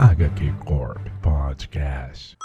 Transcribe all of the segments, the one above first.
HQ Corp Podcast.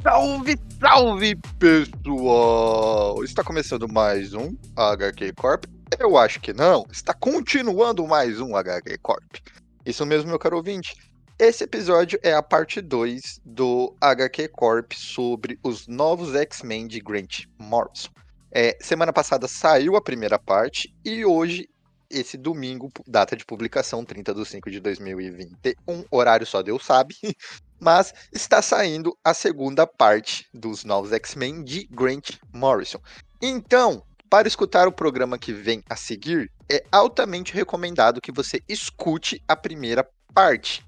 Salve, salve, pessoal! Está começando mais um HQ Corp. Eu acho que não. Está continuando mais um HQ Corp. Isso mesmo, meu caro ouvinte. Esse episódio é a parte 2 do HQ Corp sobre os novos X-Men de Grant Morrison. É, semana passada saiu a primeira parte e hoje, esse domingo, data de publicação 30 de 5 de 2021, horário só Deus sabe, mas está saindo a segunda parte dos novos X-Men de Grant Morrison. Então, para escutar o programa que vem a seguir, é altamente recomendado que você escute a primeira parte.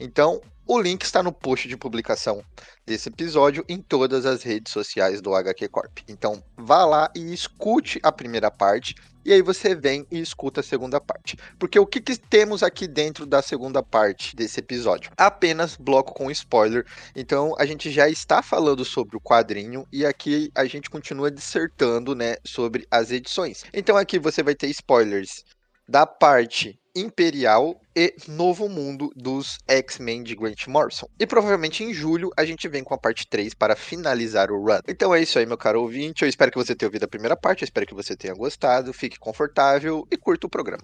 Então, o link está no post de publicação desse episódio em todas as redes sociais do HQ Corp. Então, vá lá e escute a primeira parte e aí você vem e escuta a segunda parte. Porque o que, que temos aqui dentro da segunda parte desse episódio? Apenas bloco com spoiler. Então, a gente já está falando sobre o quadrinho e aqui a gente continua dissertando, né, sobre as edições. Então, aqui você vai ter spoilers da parte Imperial e Novo Mundo dos X-Men de Grant Morrison. E provavelmente em julho a gente vem com a parte 3 para finalizar o run. Então é isso aí, meu caro ouvinte. Eu espero que você tenha ouvido a primeira parte, eu espero que você tenha gostado, fique confortável e curta o programa.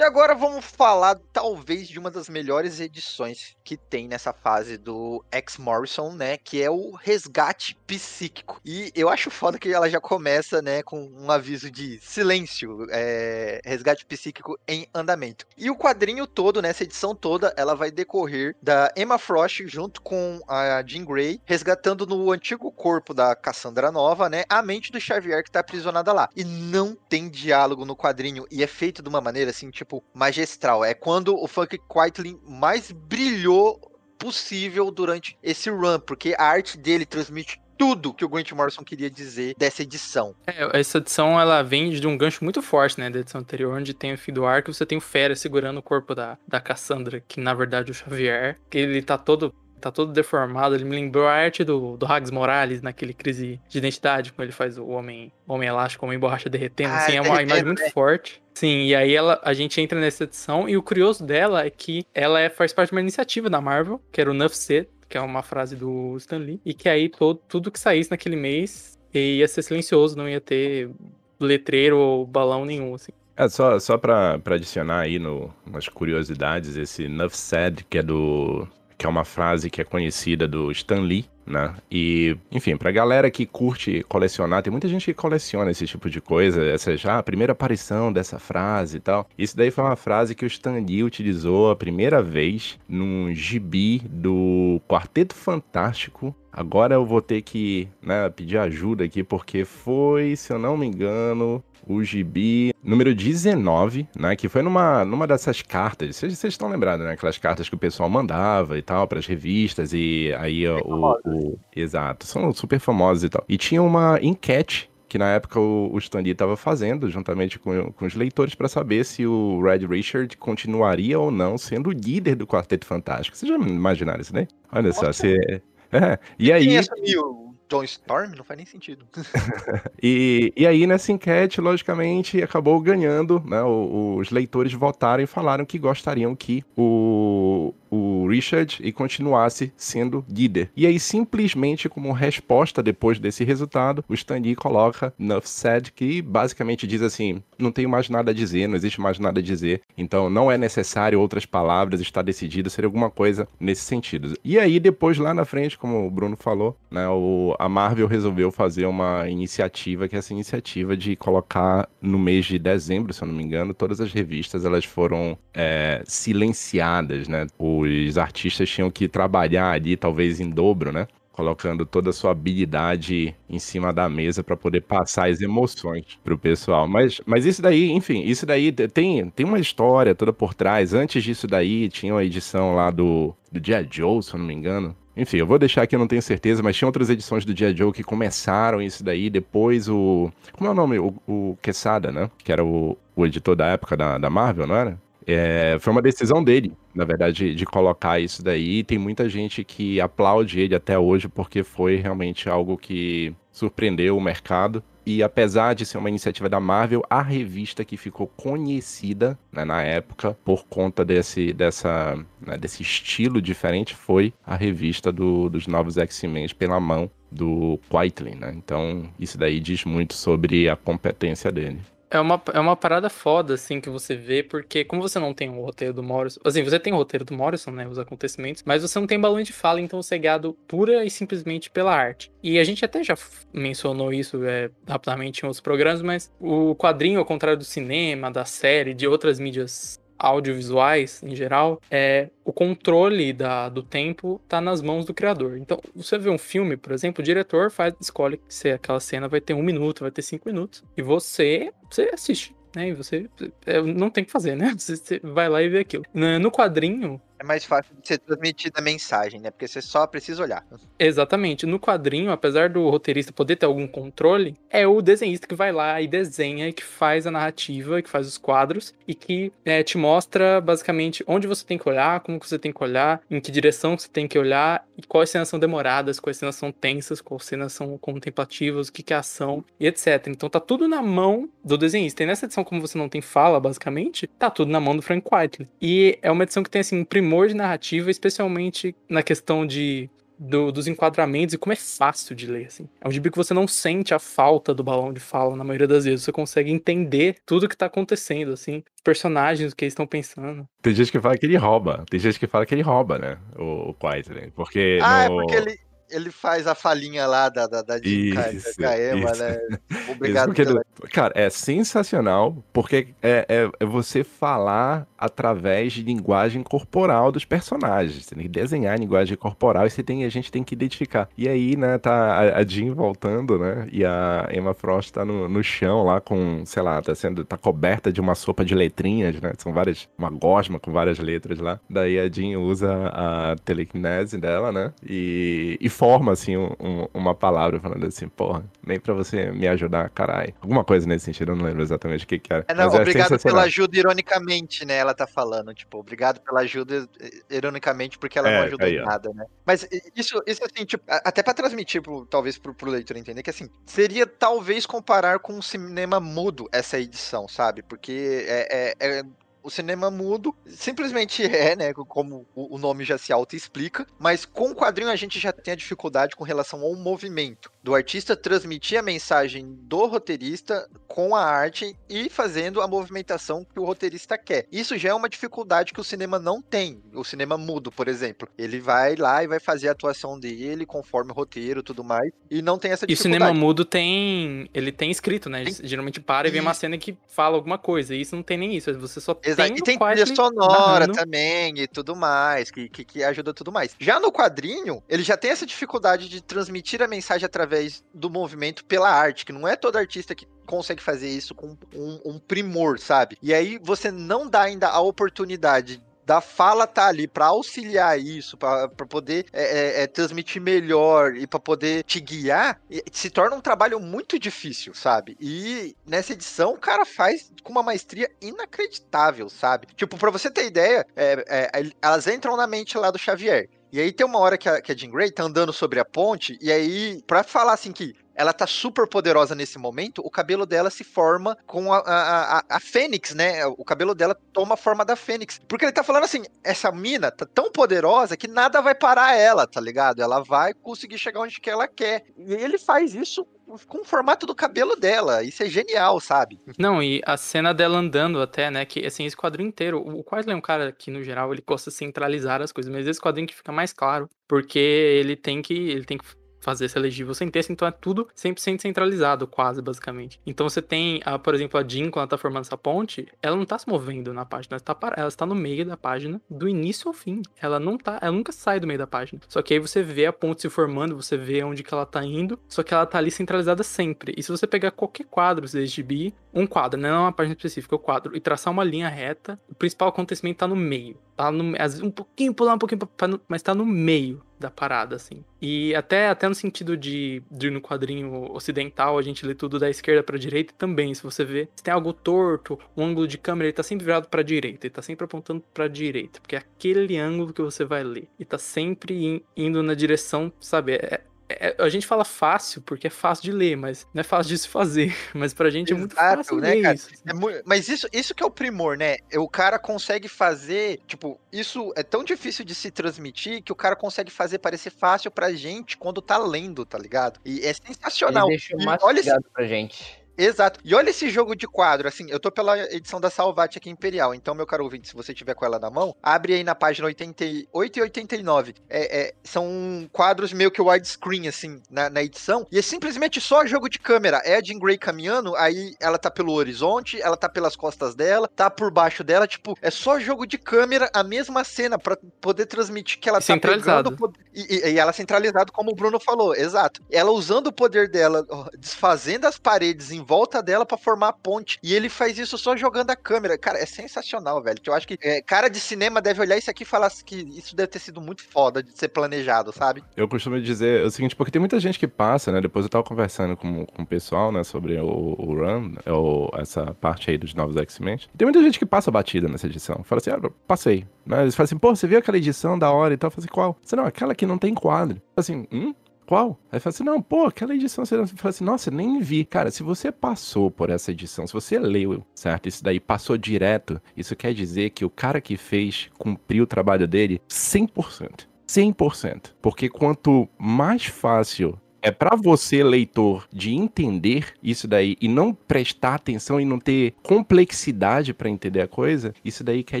E agora vamos falar, talvez, de uma das melhores edições que tem nessa fase do X Morrison, né? Que é o Resgate Psíquico. E eu acho foda que ela já começa, né, com um aviso de silêncio, é, Resgate Psíquico em andamento. E o quadrinho todo, né, edição toda, ela vai decorrer da Emma Frost junto com a Jean Grey, resgatando no antigo corpo da Cassandra Nova, né, a mente do Xavier que tá aprisionada lá. E não tem diálogo no quadrinho, e é feito de uma maneira, assim, tipo, magistral. É quando o Funk Quietly mais brilhou possível durante esse run, porque a arte dele transmite tudo que o Grant Morrison queria dizer dessa edição. É, essa edição ela vem de um gancho muito forte, né, da edição anterior, onde tem o fim do arco, você tem o Fera segurando o corpo da, da Cassandra, que na verdade é o Xavier, que ele tá todo tá todo deformado. Ele me lembrou a arte do, do Hags Morales naquele crise de identidade, quando ele faz o homem, homem elástico, homem borracha derretendo. Ah, assim, é uma imagem muito né? forte. Sim, e aí ela, a gente entra nessa edição e o curioso dela é que ela é, faz parte de uma iniciativa da Marvel, que era o Nuff Said, que é uma frase do Stan Lee, e que aí todo, tudo que saísse naquele mês ia ser silencioso, não ia ter letreiro ou balão nenhum, assim. É, só, só pra, pra adicionar aí no, umas curiosidades, esse Nuff Said, que é do. Que é uma frase que é conhecida do Stan Lee, né? E, enfim, pra galera que curte colecionar, tem muita gente que coleciona esse tipo de coisa, essa já a primeira aparição dessa frase e tal. Isso daí foi uma frase que o Stan Lee utilizou a primeira vez num gibi do Quarteto Fantástico. Agora eu vou ter que né, pedir ajuda aqui, porque foi, se eu não me engano, o gibi número 19, né? Que foi numa, numa dessas cartas. Vocês estão lembrados, né? Aquelas cartas que o pessoal mandava e tal, para as revistas, e aí o, o. Exato, são super famosos e tal. E tinha uma enquete que na época o, o Stan Lee estava fazendo, juntamente com, com os leitores, para saber se o Red Richard continuaria ou não sendo o líder do Quarteto Fantástico. Vocês já imaginaram isso, né? Olha só, você. É, e Quem aí. assumiu? John Storm? Não faz nem sentido. E, e aí, nessa enquete, logicamente, acabou ganhando, né? Os leitores votaram e falaram que gostariam que o, o Richard e continuasse sendo líder. E aí, simplesmente, como resposta depois desse resultado, o Stan Lee coloca Nuff Said, que basicamente diz assim: não tenho mais nada a dizer, não existe mais nada a dizer, então não é necessário outras palavras, está decidido ser alguma coisa nesse sentido. E aí, depois, lá na frente, como o Bruno falou, né, o, a Marvel resolveu fazer uma iniciativa, que é essa iniciativa de colocar no mês de dezembro, se eu não me engano, todas as revistas elas foram é, silenciadas, né? Os artistas tinham que trabalhar ali, talvez em dobro, né? Colocando toda a sua habilidade em cima da mesa para poder passar as emoções pro pessoal. Mas, mas isso daí, enfim, isso daí tem, tem uma história toda por trás. Antes disso daí, tinha uma edição lá do, do G.I. Joe, se eu não me engano. Enfim, eu vou deixar aqui, eu não tenho certeza, mas tinha outras edições do G.I. Joe que começaram isso daí. Depois o. Como é o nome? O, o Quesada, né? Que era o, o editor da época da, da Marvel, não era? É, foi uma decisão dele, na verdade, de, de colocar isso daí. Tem muita gente que aplaude ele até hoje porque foi realmente algo que surpreendeu o mercado e apesar de ser uma iniciativa da Marvel, a revista que ficou conhecida né, na época por conta desse, dessa, né, desse estilo diferente foi a revista do, dos Novos X-Men pela mão do Quitely, né? Então, isso daí diz muito sobre a competência dele. É uma, é uma parada foda, assim, que você vê, porque como você não tem o roteiro do Morrison, assim, você tem o roteiro do Morrison, né, os acontecimentos, mas você não tem balão de fala, então você é guiado pura e simplesmente pela arte. E a gente até já mencionou isso é, rapidamente em outros programas, mas o quadrinho, ao contrário do cinema, da série, de outras mídias audiovisuais em geral, é o controle da, do tempo tá nas mãos do criador. Então, você vê um filme, por exemplo, o diretor faz, escolhe se aquela cena vai ter um minuto, vai ter cinco minutos, e você, você assiste. Né, e você é, não tem que fazer, né? Você vai lá e vê aquilo. No quadrinho, é mais fácil de ser transmitida a mensagem, né? Porque você só precisa olhar. Exatamente. No quadrinho, apesar do roteirista poder ter algum controle, é o desenhista que vai lá e desenha e que faz a narrativa, que faz os quadros e que é, te mostra basicamente onde você tem que olhar, como você tem que olhar, em que direção você tem que olhar e quais cenas são demoradas, quais cenas são tensas, quais cenas são contemplativas, o que, que é ação e etc. Então tá tudo na mão do desenhista. E nessa edição, como você não tem fala, basicamente, tá tudo na mão do Frank Whiteley. E é uma edição que tem assim um primor primor de narrativa, especialmente na questão de do, dos enquadramentos e como é fácil de ler, assim. É um gibi que você não sente a falta do balão de fala na maioria das vezes. Você consegue entender tudo que tá acontecendo, assim. Os personagens, o que eles estão pensando. Tem gente que fala que ele rouba. Tem gente que fala que ele rouba, né? O, o Quaitler. Porque. Ah, no... é porque ele ele faz a falinha lá da, da, da Kaema, né? Obrigado pela... Cara, é sensacional, porque é, é, é, você falar através de linguagem corporal dos personagens. Você tem que desenhar a linguagem corporal e você tem, a gente tem que identificar. E aí, né, tá a, a Jean voltando, né? E a Emma Frost tá no, no chão lá com, sei lá, tá sendo. tá coberta de uma sopa de letrinhas, né? São várias. uma gosma com várias letras lá. Daí a Jean usa a telecinese dela, né? E, e forma, assim, um, uma palavra falando assim, porra, nem pra você me ajudar, caralho. Alguma coisa nesse sentido, eu não lembro exatamente o que que era. É, não, Mas obrigado pela ajuda, ironicamente, né? Ela tá falando, tipo, obrigado pela ajuda, ironicamente, porque ela é, não ajudou em nada, né? Mas isso, isso assim, tipo, até pra transmitir, pro, talvez, pro, pro leitor entender, que assim, seria talvez comparar com o cinema mudo essa edição, sabe? Porque é, é, é o cinema mudo simplesmente é, né, como o nome já se auto-explica, mas com o quadrinho a gente já tem a dificuldade com relação ao movimento do artista transmitir a mensagem do roteirista com a arte e fazendo a movimentação que o roteirista quer. Isso já é uma dificuldade que o cinema não tem. O cinema mudo, por exemplo, ele vai lá e vai fazer a atuação dele conforme o roteiro e tudo mais, e não tem essa dificuldade. E o cinema mudo tem, ele tem escrito, né? Tem... Geralmente para e vem uma cena que fala alguma coisa, e isso não tem nem isso, você só Exato. tem E tem trilha sonora narrando. também e tudo mais, que, que, que ajuda tudo mais. Já no quadrinho, ele já tem essa dificuldade de transmitir a mensagem através através do movimento pela arte, que não é todo artista que consegue fazer isso com um, um primor, sabe? E aí você não dá ainda a oportunidade da fala tá ali para auxiliar isso, para poder é, é, é, transmitir melhor e para poder te guiar, se torna um trabalho muito difícil, sabe? E nessa edição o cara faz com uma maestria inacreditável, sabe? Tipo, para você ter ideia, é, é, elas entram na mente lá do Xavier. E aí tem uma hora que a, que a Jean Grey tá andando sobre a ponte, e aí, pra falar assim que ela tá super poderosa nesse momento, o cabelo dela se forma com a, a, a, a, Fênix, né? O cabelo dela toma a forma da Fênix. Porque ele tá falando assim: essa mina tá tão poderosa que nada vai parar ela, tá ligado? Ela vai conseguir chegar onde que ela quer. E ele faz isso com o formato do cabelo dela. Isso é genial, sabe? Não, e a cena dela andando até, né? Que assim, esse quadrinho inteiro. O Quasley é um cara que, no geral, ele gosta de centralizar as coisas, mas esse quadrinho que fica mais claro. Porque ele tem que. Ele tem que fazer esse legível sem texto, então é tudo 100% centralizado, quase, basicamente. Então você tem, a, por exemplo, a Jean, quando ela tá formando essa ponte, ela não tá se movendo na página, ela está, ela está no meio da página, do início ao fim. Ela não tá, ela nunca sai do meio da página. Só que aí você vê a ponte se formando, você vê onde que ela tá indo, só que ela tá ali centralizada sempre. E se você pegar qualquer quadro desse gibi, um quadro, né, não é uma página específica, é o quadro, e traçar uma linha reta, o principal acontecimento tá no meio. Tá no, um pouquinho pular, um pouquinho, pra, mas tá no meio da parada, assim. E até, até no sentido de, de no quadrinho ocidental a gente lê tudo da esquerda pra direita também. Se você vê, se tem algo torto, o ângulo de câmera ele tá sempre virado pra direita, ele tá sempre apontando pra direita, porque é aquele ângulo que você vai ler. E tá sempre in, indo na direção, sabe? É, é, a gente fala fácil porque é fácil de ler, mas não é fácil de se fazer. Mas pra gente é muito fácil né, ler cara? isso. assim. É mu- mas isso, isso que é o primor, né? O cara consegue fazer, tipo, isso é tão difícil de se transmitir que o cara consegue fazer parecer fácil pra gente quando tá lendo, tá ligado? E é Ele sensacional. deixou E olha pra gente. Exato. E olha esse jogo de quadro, assim, eu tô pela edição da Salvat aqui Imperial, então, meu caro ouvinte, se você tiver com ela na mão, abre aí na página 88 e 89. É, é, são quadros meio que widescreen, assim, na, na edição, e é simplesmente só jogo de câmera. É a Jean Grey caminhando, aí ela tá pelo horizonte, ela tá pelas costas dela, tá por baixo dela, tipo, é só jogo de câmera, a mesma cena, pra poder transmitir que ela tá Centralizado. pegando... E, e- e ela centralizado, como o Bruno falou, exato. Ela usando o poder dela, desfazendo as paredes em volta dela pra formar a ponte. E ele faz isso só jogando a câmera. Cara, é sensacional, velho. Eu acho que é, cara de cinema deve olhar isso aqui e falar que isso deve ter sido muito foda de ser planejado, sabe? Eu costumo dizer o seguinte, porque tem muita gente que passa, né? Depois eu tava conversando com, com o pessoal, né, sobre o, o Run, ou essa parte aí dos novos X-Men. Tem muita gente que passa batida nessa edição. Fala assim, ah, passei. Né? Eles falam assim, pô, você viu aquela edição da hora e tal? Eu falo assim, qual? Você não, aquela que não tem quadro. Assim, hum? Qual? Aí fala assim, não, pô, aquela edição, você fala assim, nossa, nem vi. Cara, se você passou por essa edição, se você leu, certo? Isso daí passou direto, isso quer dizer que o cara que fez cumpriu o trabalho dele 100%. 100%. Porque quanto mais fácil é pra você, leitor, de entender isso daí e não prestar atenção e não ter complexidade pra entender a coisa, isso daí quer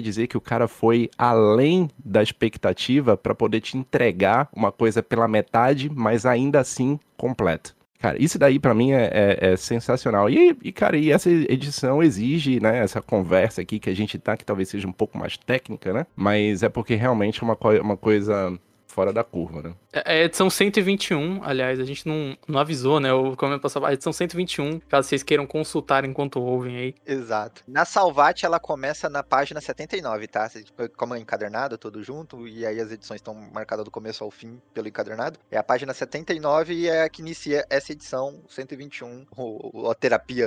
dizer que o cara foi além da expectativa pra poder te entregar uma coisa pela metade, mas ainda assim completa. Cara, isso daí pra mim é, é- é sensacional. E, e, cara, e essa edição exige, né, essa conversa aqui que a gente tá, que talvez seja um pouco mais técnica, né? Mas é porque realmente é uma, uma coisa fora da curva, né? É a edição 121, aliás, a gente não, não avisou, né? O como eu passava. A edição 121, caso vocês queiram consultar enquanto ouvem aí. Exato. Na Salvat, ela começa na página 79, tá? Cê- Como é encadernado, tudo junto, e aí as edições estão marcadas do começo ao fim pelo encadernado. É a página 79 e é a que inicia essa edição 121, o, o- a terapia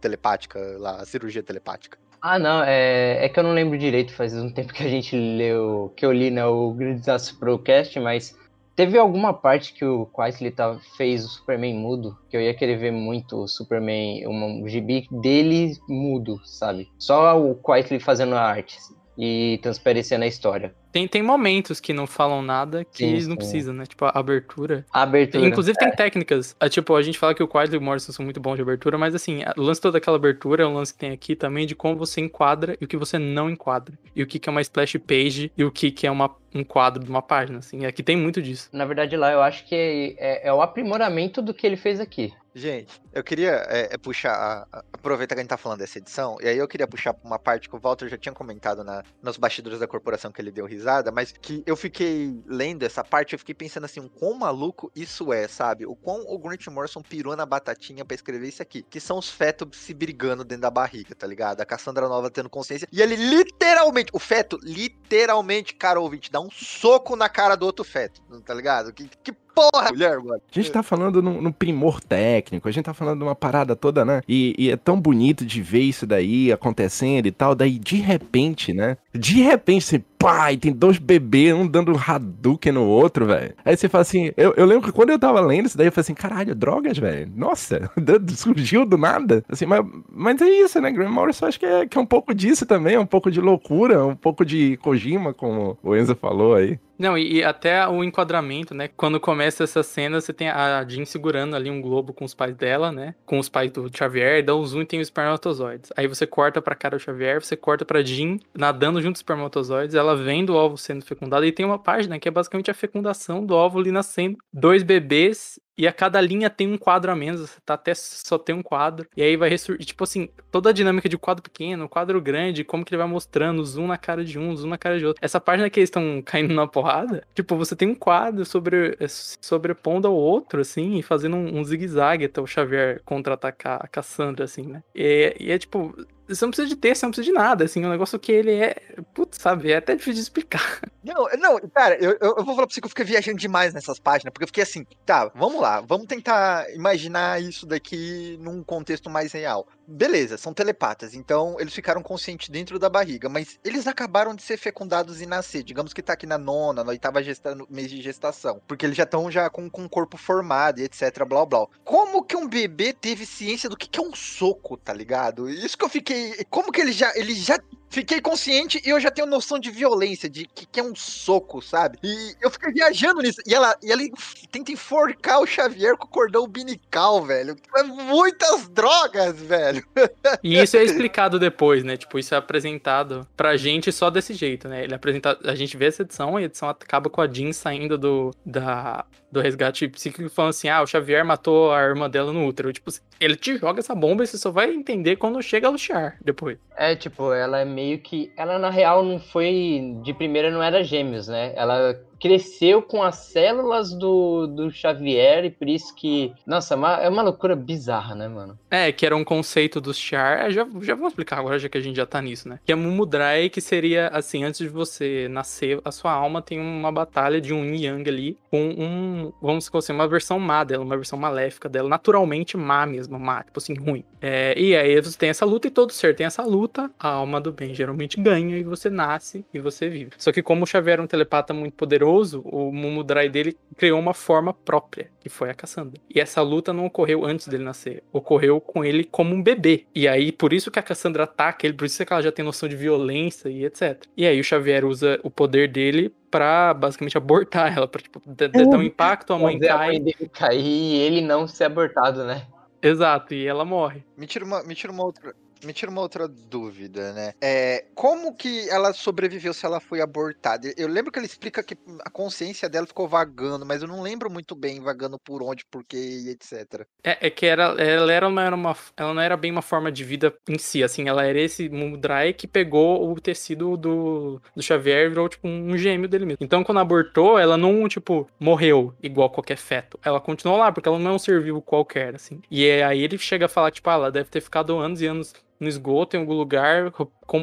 telepática lá, a cirurgia telepática. Ah, não, é, é que eu não lembro direito, faz um tempo que a gente leu, que eu li, né, o Grande Desastre Procast, mas teve alguma parte que o Quaitley tá, fez o Superman mudo, que eu ia querer ver muito o Superman, um, um gibi dele mudo, sabe? Só o Quaitley fazendo a arte e transparecendo a história. Tem, tem momentos que não falam nada que Sim, eles não sim. precisam, né? Tipo, a abertura. A abertura. Inclusive tem técnicas. É, tipo, a gente fala que o Quadro e o Morrison são muito bons de abertura, mas assim, o lance toda aquela abertura é um lance que tem aqui também de como você enquadra e o que você não enquadra. E o que, que é uma splash page e o que, que é uma, um quadro de uma página, assim. Aqui tem muito disso. Na verdade, lá eu acho que é, é o aprimoramento do que ele fez aqui. Gente, eu queria é, é, puxar, a- a- aproveitar que a gente tá falando dessa edição, e aí eu queria puxar uma parte que o Walter já tinha comentado na, nos bastidores da corporação que ele deu mas que eu fiquei lendo essa parte, eu fiquei pensando assim, o quão maluco isso é, sabe? O quão o Grant Morrison pirou na batatinha pra escrever isso aqui, que são os fetos se brigando dentro da barriga, tá ligado? A Cassandra Nova tendo consciência, e ele literalmente, o feto, literalmente, cara ouvinte, dá um soco na cara do outro feto, tá ligado? Que, que porra, mulher, mano. A gente tá falando no, no primor técnico, a gente tá falando de uma parada toda, né? E, e é tão bonito de ver isso daí acontecendo e tal. Daí, de repente, né? De repente, você, pá, e tem dois bebês, um dando Hadouken no outro, velho. Aí você fala assim, eu, eu lembro que quando eu tava lendo isso daí, eu falei assim, caralho, drogas, velho. Nossa, surgiu do nada. Assim, mas, mas é isso, né? Graham Morrison acho que é, que é um pouco disso também, é um pouco de loucura, um pouco de Kojima, como o Enzo falou aí. Não, e, e até o enquadramento, né? Quando começa essa cena, você tem a Jean segurando ali um globo com os pais dela, né? Com os pais do Xavier, dá um zoom e tem os espermatozoides. Aí você corta pra cara do Xavier, você corta pra Jean nadando junto os espermatozoides, ela vendo o ovo sendo fecundado. E tem uma página que é basicamente a fecundação do óvulo ali nascendo. Dois bebês e a cada linha tem um quadro a menos, você tá até só tem um quadro. E aí vai ressurgir, tipo assim, toda a dinâmica de quadro pequeno, quadro grande, como que ele vai mostrando, zoom na cara de um, zoom na cara de outro. Essa página que eles estão caindo na porrada, tipo, você tem um quadro sobre, sobrepondo ao outro, assim, e fazendo um, um zigue-zague até o Xavier contra-atacar a Cassandra, assim, né? E, e é tipo, você não precisa de texto, você não precisa de nada, assim, é um negócio que ele é, putz, sabe, é até difícil de explicar. Não, não, cara, eu, eu vou falar pra você que eu fiquei viajando demais nessas páginas, porque eu fiquei assim, tá, vamos lá, vamos tentar imaginar isso daqui num contexto mais real. Beleza, são telepatas, então eles ficaram conscientes dentro da barriga, mas eles acabaram de ser fecundados e nascer. Digamos que tá aqui na nona, na oitava gesta mês de gestação, porque eles já estão já com, com corpo formado e etc, blá blá. Como que um bebê teve ciência do que, que é um soco, tá ligado? Isso que eu fiquei. Como que ele já, ele já fiquei consciente e eu já tenho noção de violência, de que, que é um soco, sabe? E eu fiquei viajando nisso. E ela, e ela tenta enforcar o Xavier com o cordão umbilical, velho. É muitas drogas, velho. E isso é explicado depois, né? Tipo, isso é apresentado pra gente só desse jeito, né? Ele apresenta... A gente vê essa edição e a edição acaba com a Jean saindo do, da, do resgate psíquico falando assim: ah, o Xavier matou a irmã dela no útero. Tipo, ele te joga essa bomba e você só vai entender quando chega a luxar depois. É, tipo, ela é meio que. Ela na real não foi. De primeira não era gêmeos, né? Ela cresceu com as células do, do Xavier e por isso que. Nossa, é uma, é loucura bizarra, né, mano? É, que era um conceito dos Char. É, já, já vou explicar agora, já que a gente já tá nisso, né? Que é Mumudrai, que seria assim, antes de você nascer, a sua alma tem uma batalha de um Yang ali com um. Vamos dizer assim, uma versão má dela, uma versão maléfica dela, naturalmente má mesmo, má, tipo assim, ruim. É, e aí você tem essa luta e todo ser tem essa luta, a alma do bem geralmente ganha e você nasce e você vive. Só que como o Xavier era um telepata muito poderoso, poderoso, o Mumudrai dele criou uma forma própria, que foi a Cassandra. E essa luta não ocorreu antes dele nascer, ocorreu com ele como um bebê. E aí, por isso que a Cassandra ataca ele, por isso que ela já tem noção de violência e etc. E aí o Xavier usa o poder dele pra basicamente abortar ela, pra tipo, dar um impacto, a mãe cai. A mãe dele cair e ele não ser abortado, né? Exato, e ela morre. Me tira uma, me tira uma outra me tira uma outra dúvida, né? É, como que ela sobreviveu se ela foi abortada? Eu lembro que ele explica que a consciência dela ficou vagando, mas eu não lembro muito bem vagando por onde, por quê e etc. É, é que era, ela, era uma, uma, ela não era bem uma forma de vida em si, assim, ela era esse Mudrai que pegou o tecido do, do Xavier e virou, tipo, um gêmeo dele mesmo. Então, quando abortou, ela não, tipo, morreu igual qualquer feto. Ela continuou lá, porque ela não é um ser vivo qualquer, assim. E aí ele chega a falar, tipo, ah, ela deve ter ficado anos e anos no esgoto, em algum lugar,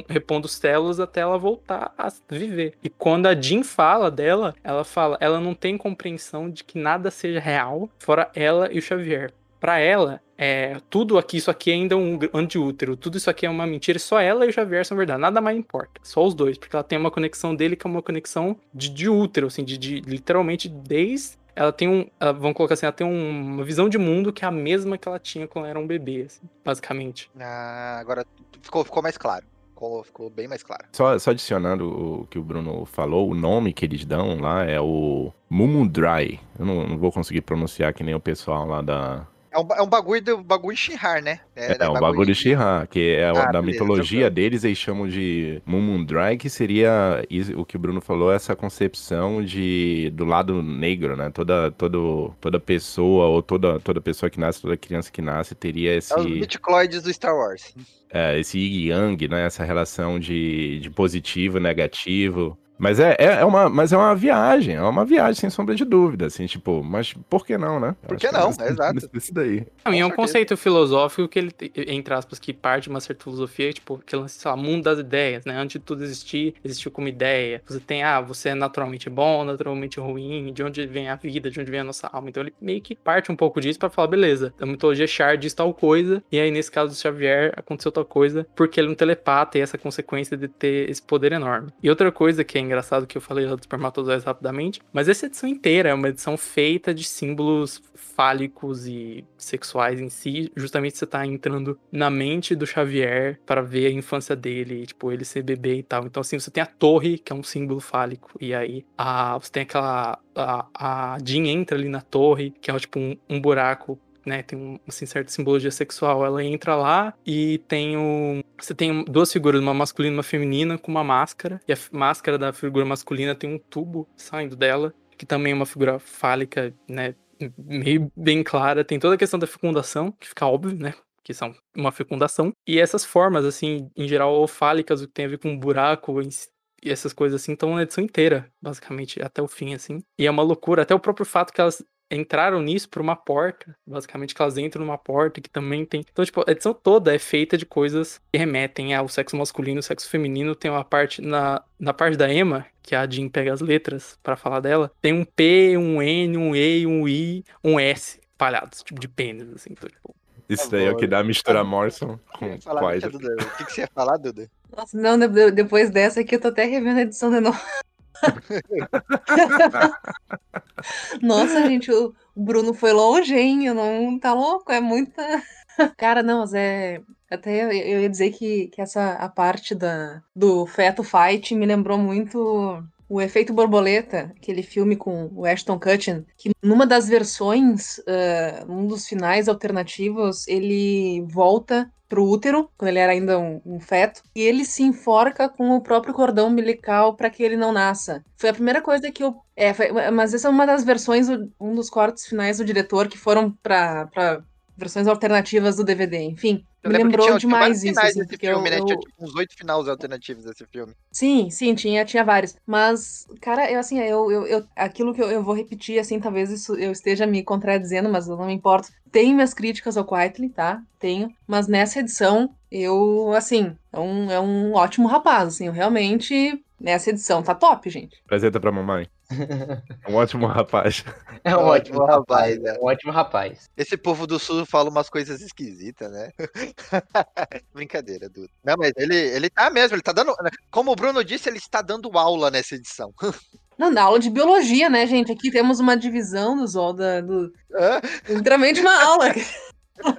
repondo células até ela voltar a viver. E quando a Jean fala dela, ela fala, ela não tem compreensão de que nada seja real, fora ela e o Xavier. Para ela, é, tudo aqui, isso aqui é ainda um antiútero, tudo isso aqui é uma mentira, só ela e o Xavier são verdade, nada mais importa, só os dois, porque ela tem uma conexão dele que é uma conexão de, de útero, assim, de, de literalmente desde ela tem um. Ela, vamos colocar assim, ela tem um, uma visão de mundo que é a mesma que ela tinha quando era um bebê, assim, basicamente. Ah, agora ficou, ficou mais claro. Ficou, ficou bem mais claro. Só, só adicionando o que o Bruno falou, o nome que eles dão lá é o Mumudrai. Eu não, não vou conseguir pronunciar que nem o pessoal lá da, é um, é um bagulho do bagulho Shihar, né? É, é, é um bagulho de Shihar, que é ah, da beleza, mitologia deles, eles chamam de Mumundrai, que seria o que o Bruno falou, essa concepção de do lado negro, né? Toda, todo, toda pessoa, ou toda, toda pessoa que nasce, toda criança que nasce, teria esse. É os mitcloides do Star Wars. É, esse Yin Yang, né? Essa relação de, de positivo, negativo. Mas é, é, é, uma, mas é uma viagem, é uma viagem sem sombra de dúvida, assim, tipo, mas por que não, né? Por que não? É, exato. Isso daí. Não, é um conceito filosófico que ele, entre aspas, que parte de uma certa filosofia, tipo, que lança, sei lá, mundo das ideias, né? Antes de tudo existir, existiu como ideia. Você tem, ah, você é naturalmente bom, naturalmente ruim, de onde vem a vida, de onde vem a nossa alma. Então ele meio que parte um pouco disso para falar, beleza, a mitologia Char diz tal coisa, e aí nesse caso do Xavier aconteceu tal coisa, porque ele é um telepata e essa consequência de ter esse poder enorme. E outra coisa que é engraçado que eu falei dos espermatozoides rapidamente, mas essa edição inteira é uma edição feita de símbolos fálicos e sexuais em si, justamente você tá entrando na mente do Xavier para ver a infância dele, tipo, ele ser bebê e tal. Então, assim, você tem a torre, que é um símbolo fálico, e aí a, você tem aquela. A, a Jean entra ali na torre, que é tipo um, um buraco né, tem um, assim, certa simbologia sexual. Ela entra lá e tem um. Você tem duas figuras, uma masculina e uma feminina, com uma máscara. E a máscara da figura masculina tem um tubo saindo dela, que também é uma figura fálica, né? Meio bem clara. Tem toda a questão da fecundação, que fica óbvio, né? Que são uma fecundação. E essas formas, assim, em geral, fálicas, o que tem a ver com buraco e essas coisas assim estão na edição inteira, basicamente, até o fim, assim. E é uma loucura, até o próprio fato que elas entraram nisso por uma porta. Basicamente, que elas entram numa porta que também tem. Então, tipo, a edição toda é feita de coisas que remetem ao sexo masculino e sexo feminino. Tem uma parte na, na parte da Emma, que a Jean pega as letras para falar dela, tem um P, um N, um E, um I, um S espalhados, tipo de pênis, assim. Então, tipo, Isso daí é o que dá a mistura Morrison com. Duda, O que, que você ia falar, Duda? Nossa, não, de- depois dessa aqui eu tô até revendo a edição de novo. Nossa, gente, o Bruno foi longe, hein? Não tá louco, é muita. Cara, não, mas é. Até eu ia dizer que, que essa a parte da, do feto fight me lembrou muito o Efeito Borboleta, aquele filme com o Ashton Kutcher, que numa das versões, ah, num dos finais alternativos, ele volta pro útero, quando ele era ainda um, um feto, e ele se enforca com o próprio cordão umbilical para que ele não nasça. Foi a primeira coisa que eu. É, foi- mas essa é uma das versões, um dos cortes finais do diretor que foram pra versões alternativas do DVD. Enfim, Eu me lembrou tinha- tinha demais vários isso. finais assim, porque filme, eu- né? eu- Tinha tipo, uns oito finais alternativos desse filme. Sim, sim, tinha, tinha vários. Mas, cara, eu assim, eu, eu, eu- aquilo que eu, eu vou repetir, assim, talvez isso eu esteja me contradizendo, mas eu não me importo. Tenho minhas críticas ao Quietly, tá? Tenho. Mas nessa edição, eu, assim, é um, é um ótimo rapaz, assim, eu realmente. Nessa edição tá top, gente. Apresenta pra mamãe. É um ótimo rapaz. É um Ótimo ótimo rapaz. né? É um ótimo rapaz. Esse povo do sul fala umas coisas esquisitas, né? Brincadeira, Duda. Não, mas ele, ele tá mesmo, ele tá dando. Como o Bruno disse, ele está dando aula nessa edição. Não, na aula de biologia, né, gente? Aqui temos uma divisão do do, Hã? literalmente uma aula.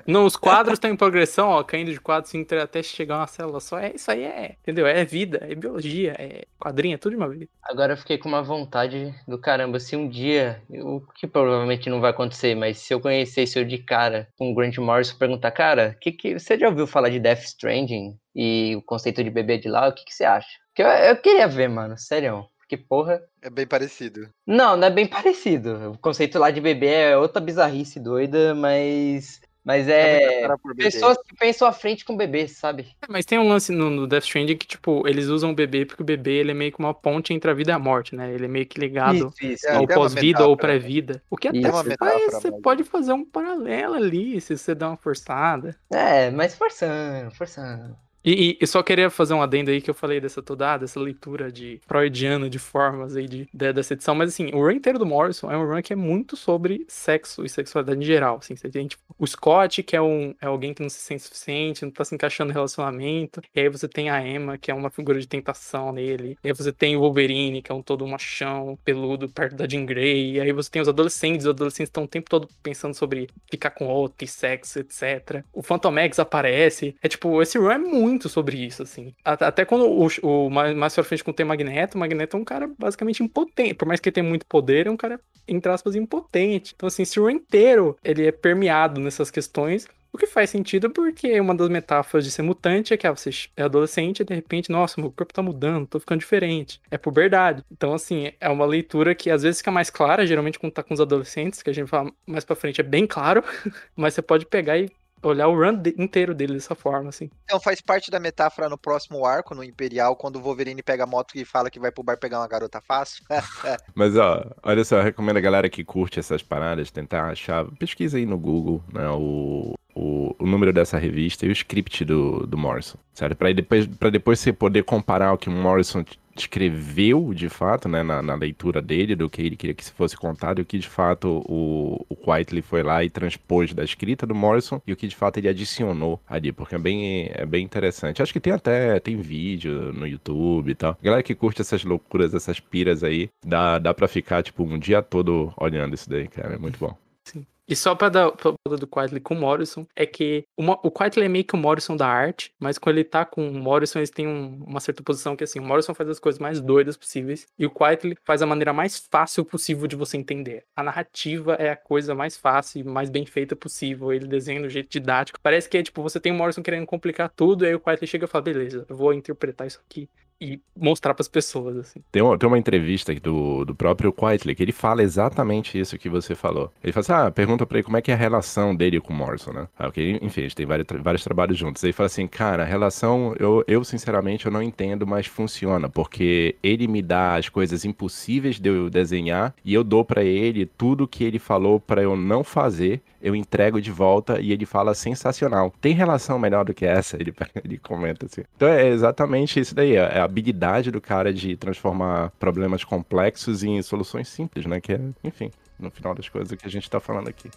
Nos quadros estão em progressão, ó, caindo de quadro assim, até chegar uma célula só. É, isso aí é, entendeu? É vida, é biologia, é quadrinho, é tudo de uma vez. Agora eu fiquei com uma vontade do caramba. Se um dia, o que provavelmente não vai acontecer, mas se eu conhecesse eu de cara com o Grant Morrison perguntar, cara, que que, você já ouviu falar de Death Stranding e o conceito de bebê de lá? O que, que você acha? Que eu, eu queria ver, mano, sério. Porque, porra. É bem parecido. Não, não é bem parecido. O conceito lá de bebê é outra bizarrice doida, mas. Mas é. Bebê. Pessoas que pensam à frente com bebês, sabe? É, mas tem um lance no, no Death Stranding que, tipo, eles usam o bebê porque o bebê ele é meio que uma ponte entre a vida e a morte, né? Ele é meio que ligado isso. É, ao uma pós-vida ou pré-vida. O que até Isso. É você, faz, você mas- pode fazer um paralelo ali, se você der uma forçada. É, mas forçando, forçando. E, e só queria fazer um adendo aí que eu falei dessa toda, ah, dessa leitura de freudiana de formas aí de, de- dessa edição, mas assim, o run inteiro do Morrison é um run que é muito sobre sexo e sexualidade em geral, assim, você tem tipo, o Scott, que é, um, é alguém que não se sente suficiente, não tá se encaixando no relacionamento, e aí você tem a Emma, que é uma figura de tentação nele, e aí você tem o Wolverine, que é um todo machão, peludo, perto da Jean Grey, e aí você tem os adolescentes, os adolescentes estão o tempo todo pensando sobre ficar com outro e sexo, etc. O Phantom X aparece, é tipo, esse run é muito sobre isso, assim. At- Até quando o, o mais, pra frente, quando tem Magneto, o Magneto é um cara basicamente impotente. Por mais que ele tenha muito poder, é um cara, entre aspas, impotente. Então, assim, esse run inteiro, ele é permeado nessas questões. O que faz sentido porque uma das metáforas de ser mutante é que ah, você é adolescente e de repente, nossa, meu corpo tá mudando, tô ficando diferente. É puberdade. Então, assim, é uma leitura que às vezes fica mais clara, geralmente quando tá com os adolescentes, que a gente fala mais pra frente é bem claro, mas você pode pegar e olhar o run de- inteiro dele dessa forma, assim. Então faz parte da metáfora no próximo arco, no Imperial, quando o Wolverine pega a moto e fala que vai pro bar pegar uma garota fácil. Mas ó, olha só, eu recomendo a galera que curte essas paradas tentar achar. Pesquisa aí no Google, né? O, o, o número dessa revista e o script do, do Morrison, certo? Pra, aí depois, pra depois você poder comparar o que o Morrison t- escreveu de fato, né? Na, na leitura dele, do que ele queria que se fosse contado, e o que de fato o, o Quietly foi lá e transpôs da escrita do Morrison e o que de fato ele adicionou ali, porque é bem, é bem interessante. Acho que tem até tem vídeo no YouTube e tal. Galera que curte essas loucuras, essas piras aí, dá, dá pra ficar, tipo, um dia todo olhando isso daí, cara. É muito bom. E só pra dar pra do Quietly com o Morrison, é que Mo- o Quietly é meio que o Morrison da arte, mas quando ele tá com o Morrison, eles têm um- uma certa posição que assim, o Morrison faz as coisas mais doidas possíveis, e o Quietly faz a maneira mais fácil possível de você entender. A narrativa é a coisa mais fácil e mais bem feita possível, ele desenha do jeito didático. Parece que é tipo, você tem o Morrison querendo complicar tudo, e aí o Quietly chega e fala, beleza, eu vou interpretar isso aqui e mostrar pras pessoas, assim. Tem uma, tem uma entrevista do, do próprio Quietly que ele fala exatamente isso que você falou. Ele fala assim: ah, pergunta pra ele como é que é a relação dele com o Morrison, né? Ah, ok, enfim, eles têm vários, tra- vários trabalhos juntos. Aí ele fala assim: cara, a relação, eu, eu sinceramente eu não entendo, mas funciona, porque ele me dá as coisas impossíveis de eu desenhar e eu dou pra ele tudo que ele falou pra eu não fazer, eu entrego de volta e ele fala sensacional. Tem relação melhor do que essa? Ele, ele comenta assim. Então é exatamente isso daí, é a habilidade do cara de transformar problemas complexos em soluções simples, né? Que é, enfim, no final das coisas o que a gente tá falando aqui.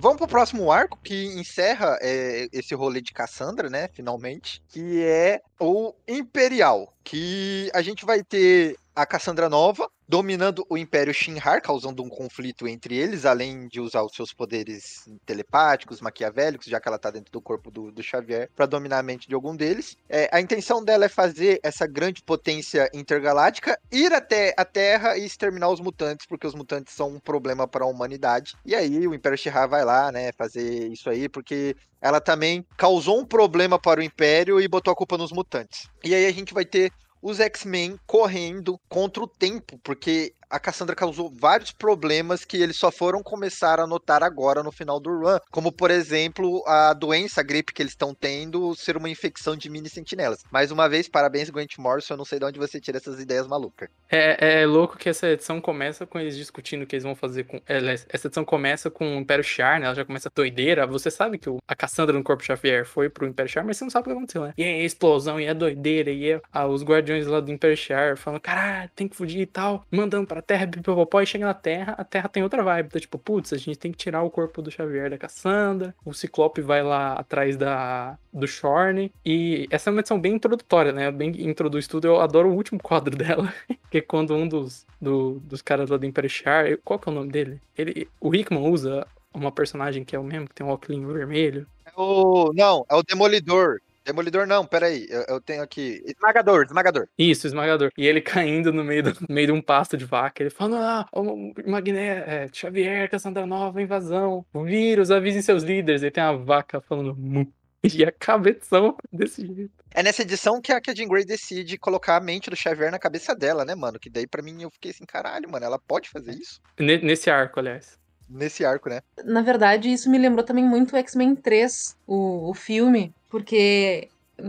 Vamos pro próximo arco que encerra é, esse rolê de Cassandra, né? Finalmente. Que é o Imperial. Que a gente vai ter a Cassandra nova dominando o Império Shinhar, causando um conflito entre eles, além de usar os seus poderes telepáticos, maquiavélicos, já que ela tá dentro do corpo do, do Xavier, para dominar a mente de algum deles. É, a intenção dela é fazer essa grande potência intergaláctica ir até a Terra e exterminar os mutantes, porque os mutantes são um problema para a humanidade. E aí o Império Shinhar vai lá, né, fazer isso aí, porque ela também causou um problema para o Império e botou a culpa nos mutantes. E aí a gente vai ter os X-Men correndo contra o tempo, porque a Cassandra causou vários problemas que eles só foram começar a notar agora no final do run, como por exemplo a doença, a gripe que eles estão tendo ser uma infecção de mini sentinelas. Mais uma vez, parabéns Grant Morrison, eu não sei de onde você tira essas ideias malucas. É, é louco que essa edição começa com eles discutindo o que eles vão fazer com. é, Essa edição começa com o Império Char, né? Ela já começa doideira. Você sabe que a Cassandra no Corpo Xavier foi pro Império Char, mas você não sabe o que aconteceu, né? E é explosão, e é doideira, e é ah, os guardiões lá do Império Char falando, caralho, tem que fugir e tal, mandando pra Terra, pipopopó, e chega na Terra, a Terra tem outra vibe. Então, tipo, putz, a gente tem que tirar o corpo do Xavier da Cassandra, o Ciclope vai lá atrás da, do Shorn, e essa é uma edição bem introdutória, né? Bem introduz tudo. Eu adoro o último quadro dela, que é quando um dos, do- dos caras lá do Império Char, qual que é o nome dele? Ele, o Hickman usa uma personagem que é o mesmo, que tem um óculos vermelho. É o. Não, é o Demolidor. Demolidor não, peraí. Eu, eu tenho aqui. Esmagador, esmagador. Isso, esmagador. E ele caindo no meio, do, no meio de um pasto de vaca. Ele falando: Ah, o Magné, é, Xavier, Cassandra Nova, invasão, o vírus, avisem seus líderes. Aí tem a vaca falando mu. E a edição desse jeito. É nessa edição que a, que a Jean Grey decide colocar a mente do Xavier na cabeça dela, né, mano? Que daí pra mim eu fiquei assim, caralho, mano, ela pode fazer isso? Ne- Nesse arco, aliás. Nesse arco, né? Na verdade, isso me lembrou também muito X-Men 3, o, o filme, porque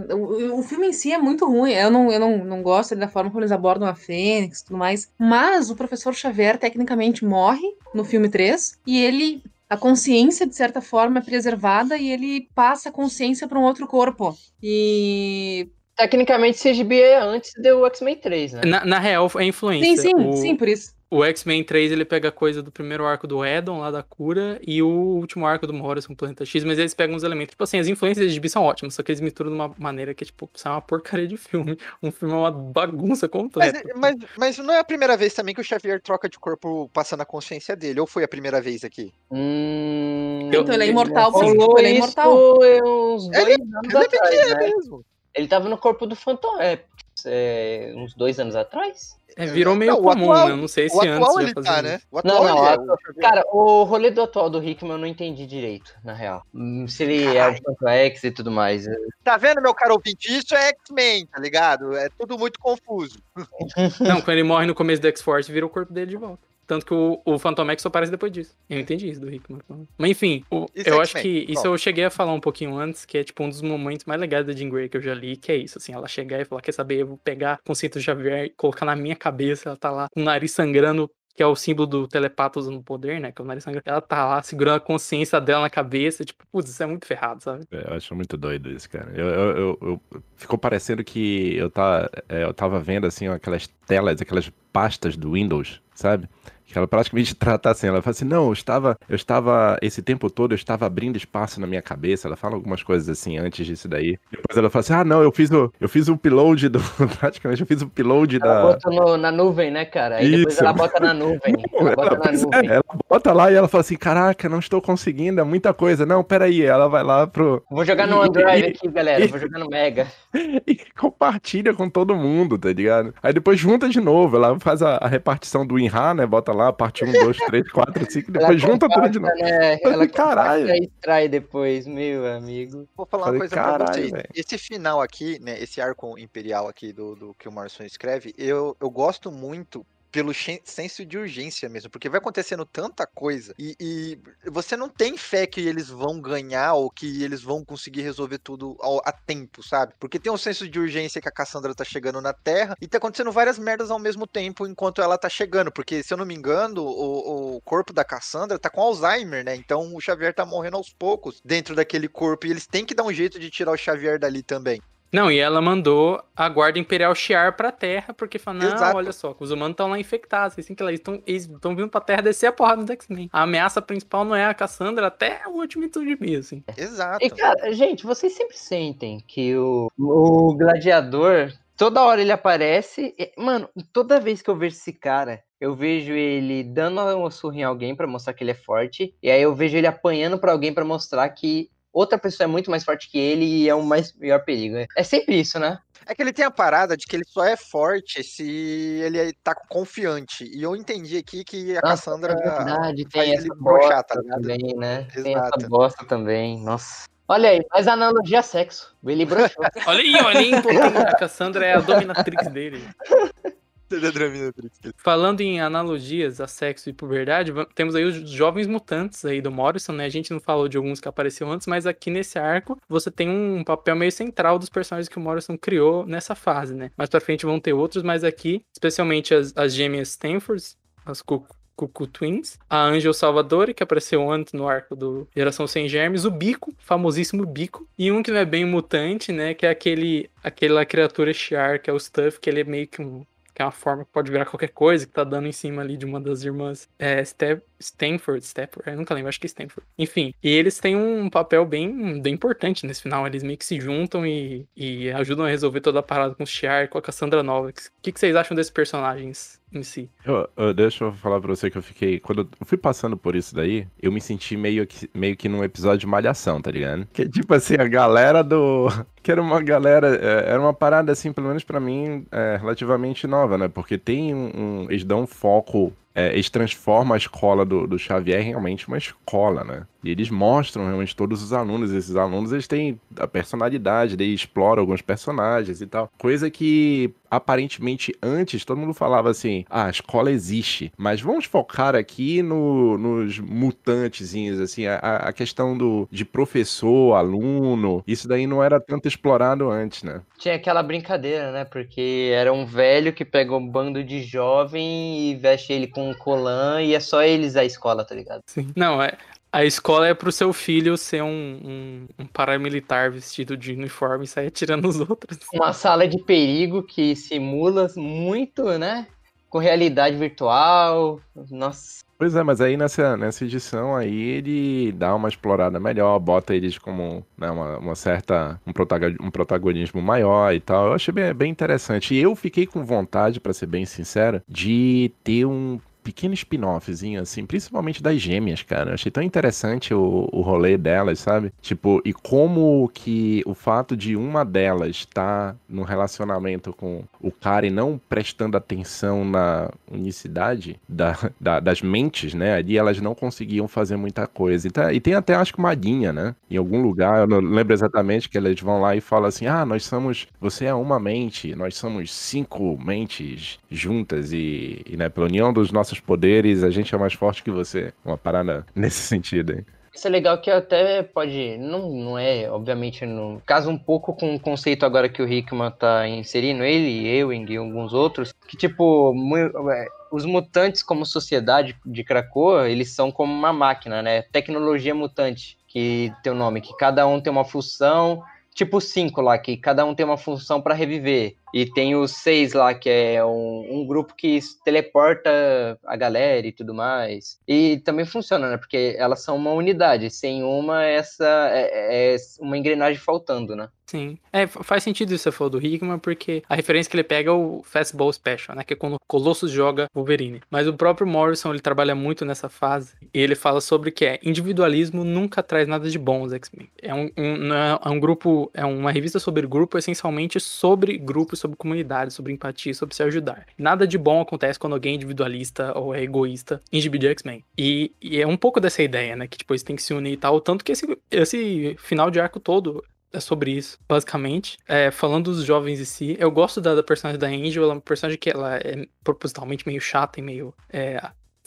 o, o filme em si é muito ruim. Eu não, eu não, não gosto da forma como eles abordam a Fênix e tudo mais. Mas o professor Xavier tecnicamente morre no filme 3 e ele. A consciência, de certa forma, é preservada e ele passa a consciência para um outro corpo. E. Tecnicamente, CGB é antes do X-Men 3, né? Na, na real, é influência. Sim, sim, o, sim, por isso. O X-Men 3 ele pega coisa do primeiro arco do Edon, lá da cura, e o último arco do Morrison, Planeta X, mas eles pegam uns elementos. Tipo assim, as influências de gibi são ótimas, só que eles misturam de uma maneira que, tipo, isso é uma porcaria de filme. Um filme é uma bagunça Mas, completa. mas, mas não é a primeira vez também que o Xavier troca de corpo passando a consciência dele, ou foi a primeira vez aqui? Hum, Então ele é imortal, sim. rolou Ele é imortal. uns dois Ele- anos Ele é atrás, que é né? mesmo. Ele tava no corpo do Phantom é, é, uns dois anos atrás? É, virou meio Não, o comum, atual- né? Não sei se O antes atual já ele fazia tá, isso. né? O Não, atual não, ele é atu- o Xavier. Cara, o rolê do atual do Hickman eu não entendi direito, na real. Hum, Se ele é Caralho. o Phantom X e tudo mais. Tá vendo, meu caro ouvinte? Isso é X-Men, tá ligado? É tudo muito confuso. Não, quando ele morre no começo do X-Force, vira o corpo dele de volta. Tanto que o, o Phantom X só aparece depois disso. Eu entendi isso do Hickman. Mas enfim, o- eu acho que isso eu cheguei a falar um pouquinho antes, que é tipo um dos momentos mais legais da Jean Grey que eu já li, que é isso, assim, ela chegar e falar, quer saber, eu vou pegar o conceito do Xavier e colocar na minha cabeça, ela tá lá com o nariz sangrando, que é o símbolo do telepata usando poder, né, que é o nariz sangrando. Ela tá lá segurando a consciência dela na cabeça, tipo, putz, isso é muito ferrado, sabe? É, Eu acho muito doido isso, cara. Eu, eu, eu- eu- ficou parecendo que eu, tá, é, eu tava vendo assim aquelas telas, aquelas pastas do Windows, sabe? Que ela praticamente trata assim, ela fala assim, não, eu estava, eu estava, esse tempo todo eu estava abrindo espaço na minha cabeça, ela fala algumas coisas assim antes disso daí. Depois ela fala assim, ah não, eu fiz o, eu fiz o upload do, praticamente eu fiz o upload Ela da... bota no- na nuvem, né, cara? Aí depois Isso. ela bota na nuvem. Ela Ela, bota na é, nuvem. ela bota lá e ela fala assim, caraca, não estou conseguindo, é muita coisa. Não, peraí, ela vai lá pro, Vou jogar no Android e- aqui, galera. Vou jogar no Mega. e compartilha com todo mundo, tá ligado? Aí depois junta de novo, ela faz a, a repartição do WinRAR, né? Bota lá lá, parte 1, 2, 3, 4, 5, depois junta tudo de novo. Né? Falei, Ela caralho. extrai depois, meu amigo. Vou falar Falei, uma coisa pra "Caralho, vocês. velho." Esse final aqui, né? Esse arco imperial aqui do, do que o Morrison escreve, eu, eu gosto muito pelo senso de urgência mesmo, porque vai acontecendo tanta coisa e, e você não tem fé que eles vão ganhar ou que eles vão conseguir resolver tudo ao- a tempo, sabe? Porque tem um senso de urgência que a Cassandra tá chegando na Terra e tá acontecendo várias merdas ao mesmo tempo enquanto ela tá chegando, porque se eu não me engano, o, o corpo da Cassandra tá com Alzheimer, né? Então o Xavier tá morrendo aos poucos dentro daquele corpo e eles têm que dar um jeito de tirar o Xavier dali também. Não, e ela mandou a guarda imperial chiar pra terra, porque falou, não, Exato. olha só, os humanos estão lá infectados, assim que eles estão eles estão vindo pra terra descer a porrada do X-Men. A ameaça principal não é a Cassandra até o último de mim, assim. Exato. E, cara, gente, vocês sempre sentem que o, o gladiador, toda hora ele aparece. e- mano, toda vez que eu vejo esse cara, eu vejo ele dando uma surra em alguém pra mostrar que ele é forte. E aí eu vejo ele apanhando pra alguém pra mostrar que outra pessoa é muito mais forte que ele e é o mais maior perigo. É- sempre isso, né? É que ele tem a parada de que ele só é forte se ele tá confiante. E eu entendi aqui que a Nossa, Cassandra. é verdade, faz tem ele essa broxar, bosta tá ligado? também, né? Tem Exato. essa bosta também, nossa. Olha aí, mais analogia a sexo. Ele broxou. Olha aí, olha aí, a Cassandra é a dominatrix dele. Falando em analogias a sexo e puberdade, temos aí os jovens mutantes aí do Morrison, né? A gente não falou de alguns que apareceram antes, mas aqui nesse arco você tem um papel meio central dos personagens que o Morrison criou nessa fase, né? Mais pra frente vão ter outros, mas aqui, especialmente as, as gêmeas Stanfords, as Cu- Cuckoo Twins, a Angel Salvadori, que apareceu antes no arco do Geração Sem Germes, o Bico, famosíssimo Bico, e um que não é bem mutante, né? Que é aquele, aquela criatura Shiar, que é o Stuff, que ele é meio que um que é uma forma que pode virar qualquer coisa, que tá dando em cima ali de uma das irmãs é, Step, Stanford, Stepford, eu nunca lembro, acho que é Stanford. Enfim, e eles têm um papel bem, bem importante nesse final, eles meio que se juntam e, e ajudam a resolver toda a parada com o Shiar, com a Cassandra Nova. O que, que vocês acham desses personagens em si? Eu- eu- deixa eu falar pra você que eu fiquei. Quando eu fui passando por isso daí, eu me senti meio que, meio que num episódio de Malhação, tá ligado? Que tipo assim, a galera do. Que era uma galera. é, Era uma parada, assim, pelo menos pra mim, é, relativamente nova, né? Porque tem um. um- eles dão um foco. É, eles transformam a escola do, do Xavier realmente uma escola, né? E eles mostram realmente todos os alunos. Esses alunos, eles têm a personalidade, eles exploram alguns personagens e tal. Coisa que, aparentemente, antes, todo mundo falava assim, ah, a escola existe. Mas vamos focar aqui no, nos mutantezinhos, assim, a, a questão do, de professor, aluno. Isso daí não era tanto explorado antes, né? Tinha aquela brincadeira, né? Porque era um velho que pega um bando de jovem e veste ele com um colã e é só eles a escola, tá ligado? Sim. Não, é. A escola é pro seu filho ser um, um, um paramilitar vestido de uniforme e sair atirando os outros. Uma sala de perigo que simula muito, né? Com realidade virtual. Nossa. Pois é, mas aí nessa, nessa edição aí ele dá uma explorada melhor, bota eles como né, uma, uma certa um, protago- um protagonismo maior e tal. Eu achei bem, bem interessante. E eu fiquei com vontade, pra ser bem sincero, de ter um pequeno spin-offzinho, assim, principalmente das gêmeas, cara. Eu achei tão interessante o, o rolê delas, sabe? Tipo, e como que o fato de uma delas estar no relacionamento com o cara e não prestando atenção na unicidade da, da- das mentes, né? Ali elas não conseguiam fazer muita coisa. E, tá- e tem até, acho que uma guinha, né? Em algum lugar, eu não lembro exatamente, que elas vão lá e falam assim: ah, nós somos. Você é uma mente, nós somos cinco mentes juntas e, e né, pela união dos nossos poderes, a gente é mais forte que você. Uma parada nesse sentido, hein? Isso é legal que até pode. Não, não é, obviamente, no casa um pouco com o conceito agora que o Hickman tá inserindo, ele, Ewing e alguns outros, que tipo, é, os mutantes como sociedade de Krakoa, eles são como uma máquina, né? Tecnologia mutante, que tem o nome, que cada um tem uma função, tipo cinco lá, que cada um tem uma função para reviver. E tem os seis lá, que é um, um grupo que teleporta a galera e tudo mais. E também funciona, né? Porque elas são uma unidade. Sem uma, essa é, é uma engrenagem faltando, né? Sim. É, fa- faz sentido isso que você falou do Hickman, porque a referência que ele pega é o Fastball Special, né? Que é quando o Colossus joga Wolverine. Mas o próprio Morrison, ele trabalha muito nessa fase. E ele fala sobre que é individualismo nunca traz nada de bom aos X-Men. É um, um, é, é um grupo, é uma revista sobre grupo, essencialmente sobre grupos sobre comunidade, sobre empatia, sobre se ajudar. Nada de bom acontece quando alguém é individualista ou é egoísta em gibi de X-Men. E, e, é um pouco dessa ideia, né? Que tipo, eles têm que se unir e tal. Tanto que esse, esse final de arco todo é sobre isso, basicamente. É, falando dos jovens em si, eu gosto da, da personagem da Angel, ela é uma personagem que ela é propositalmente meio chata e meio é,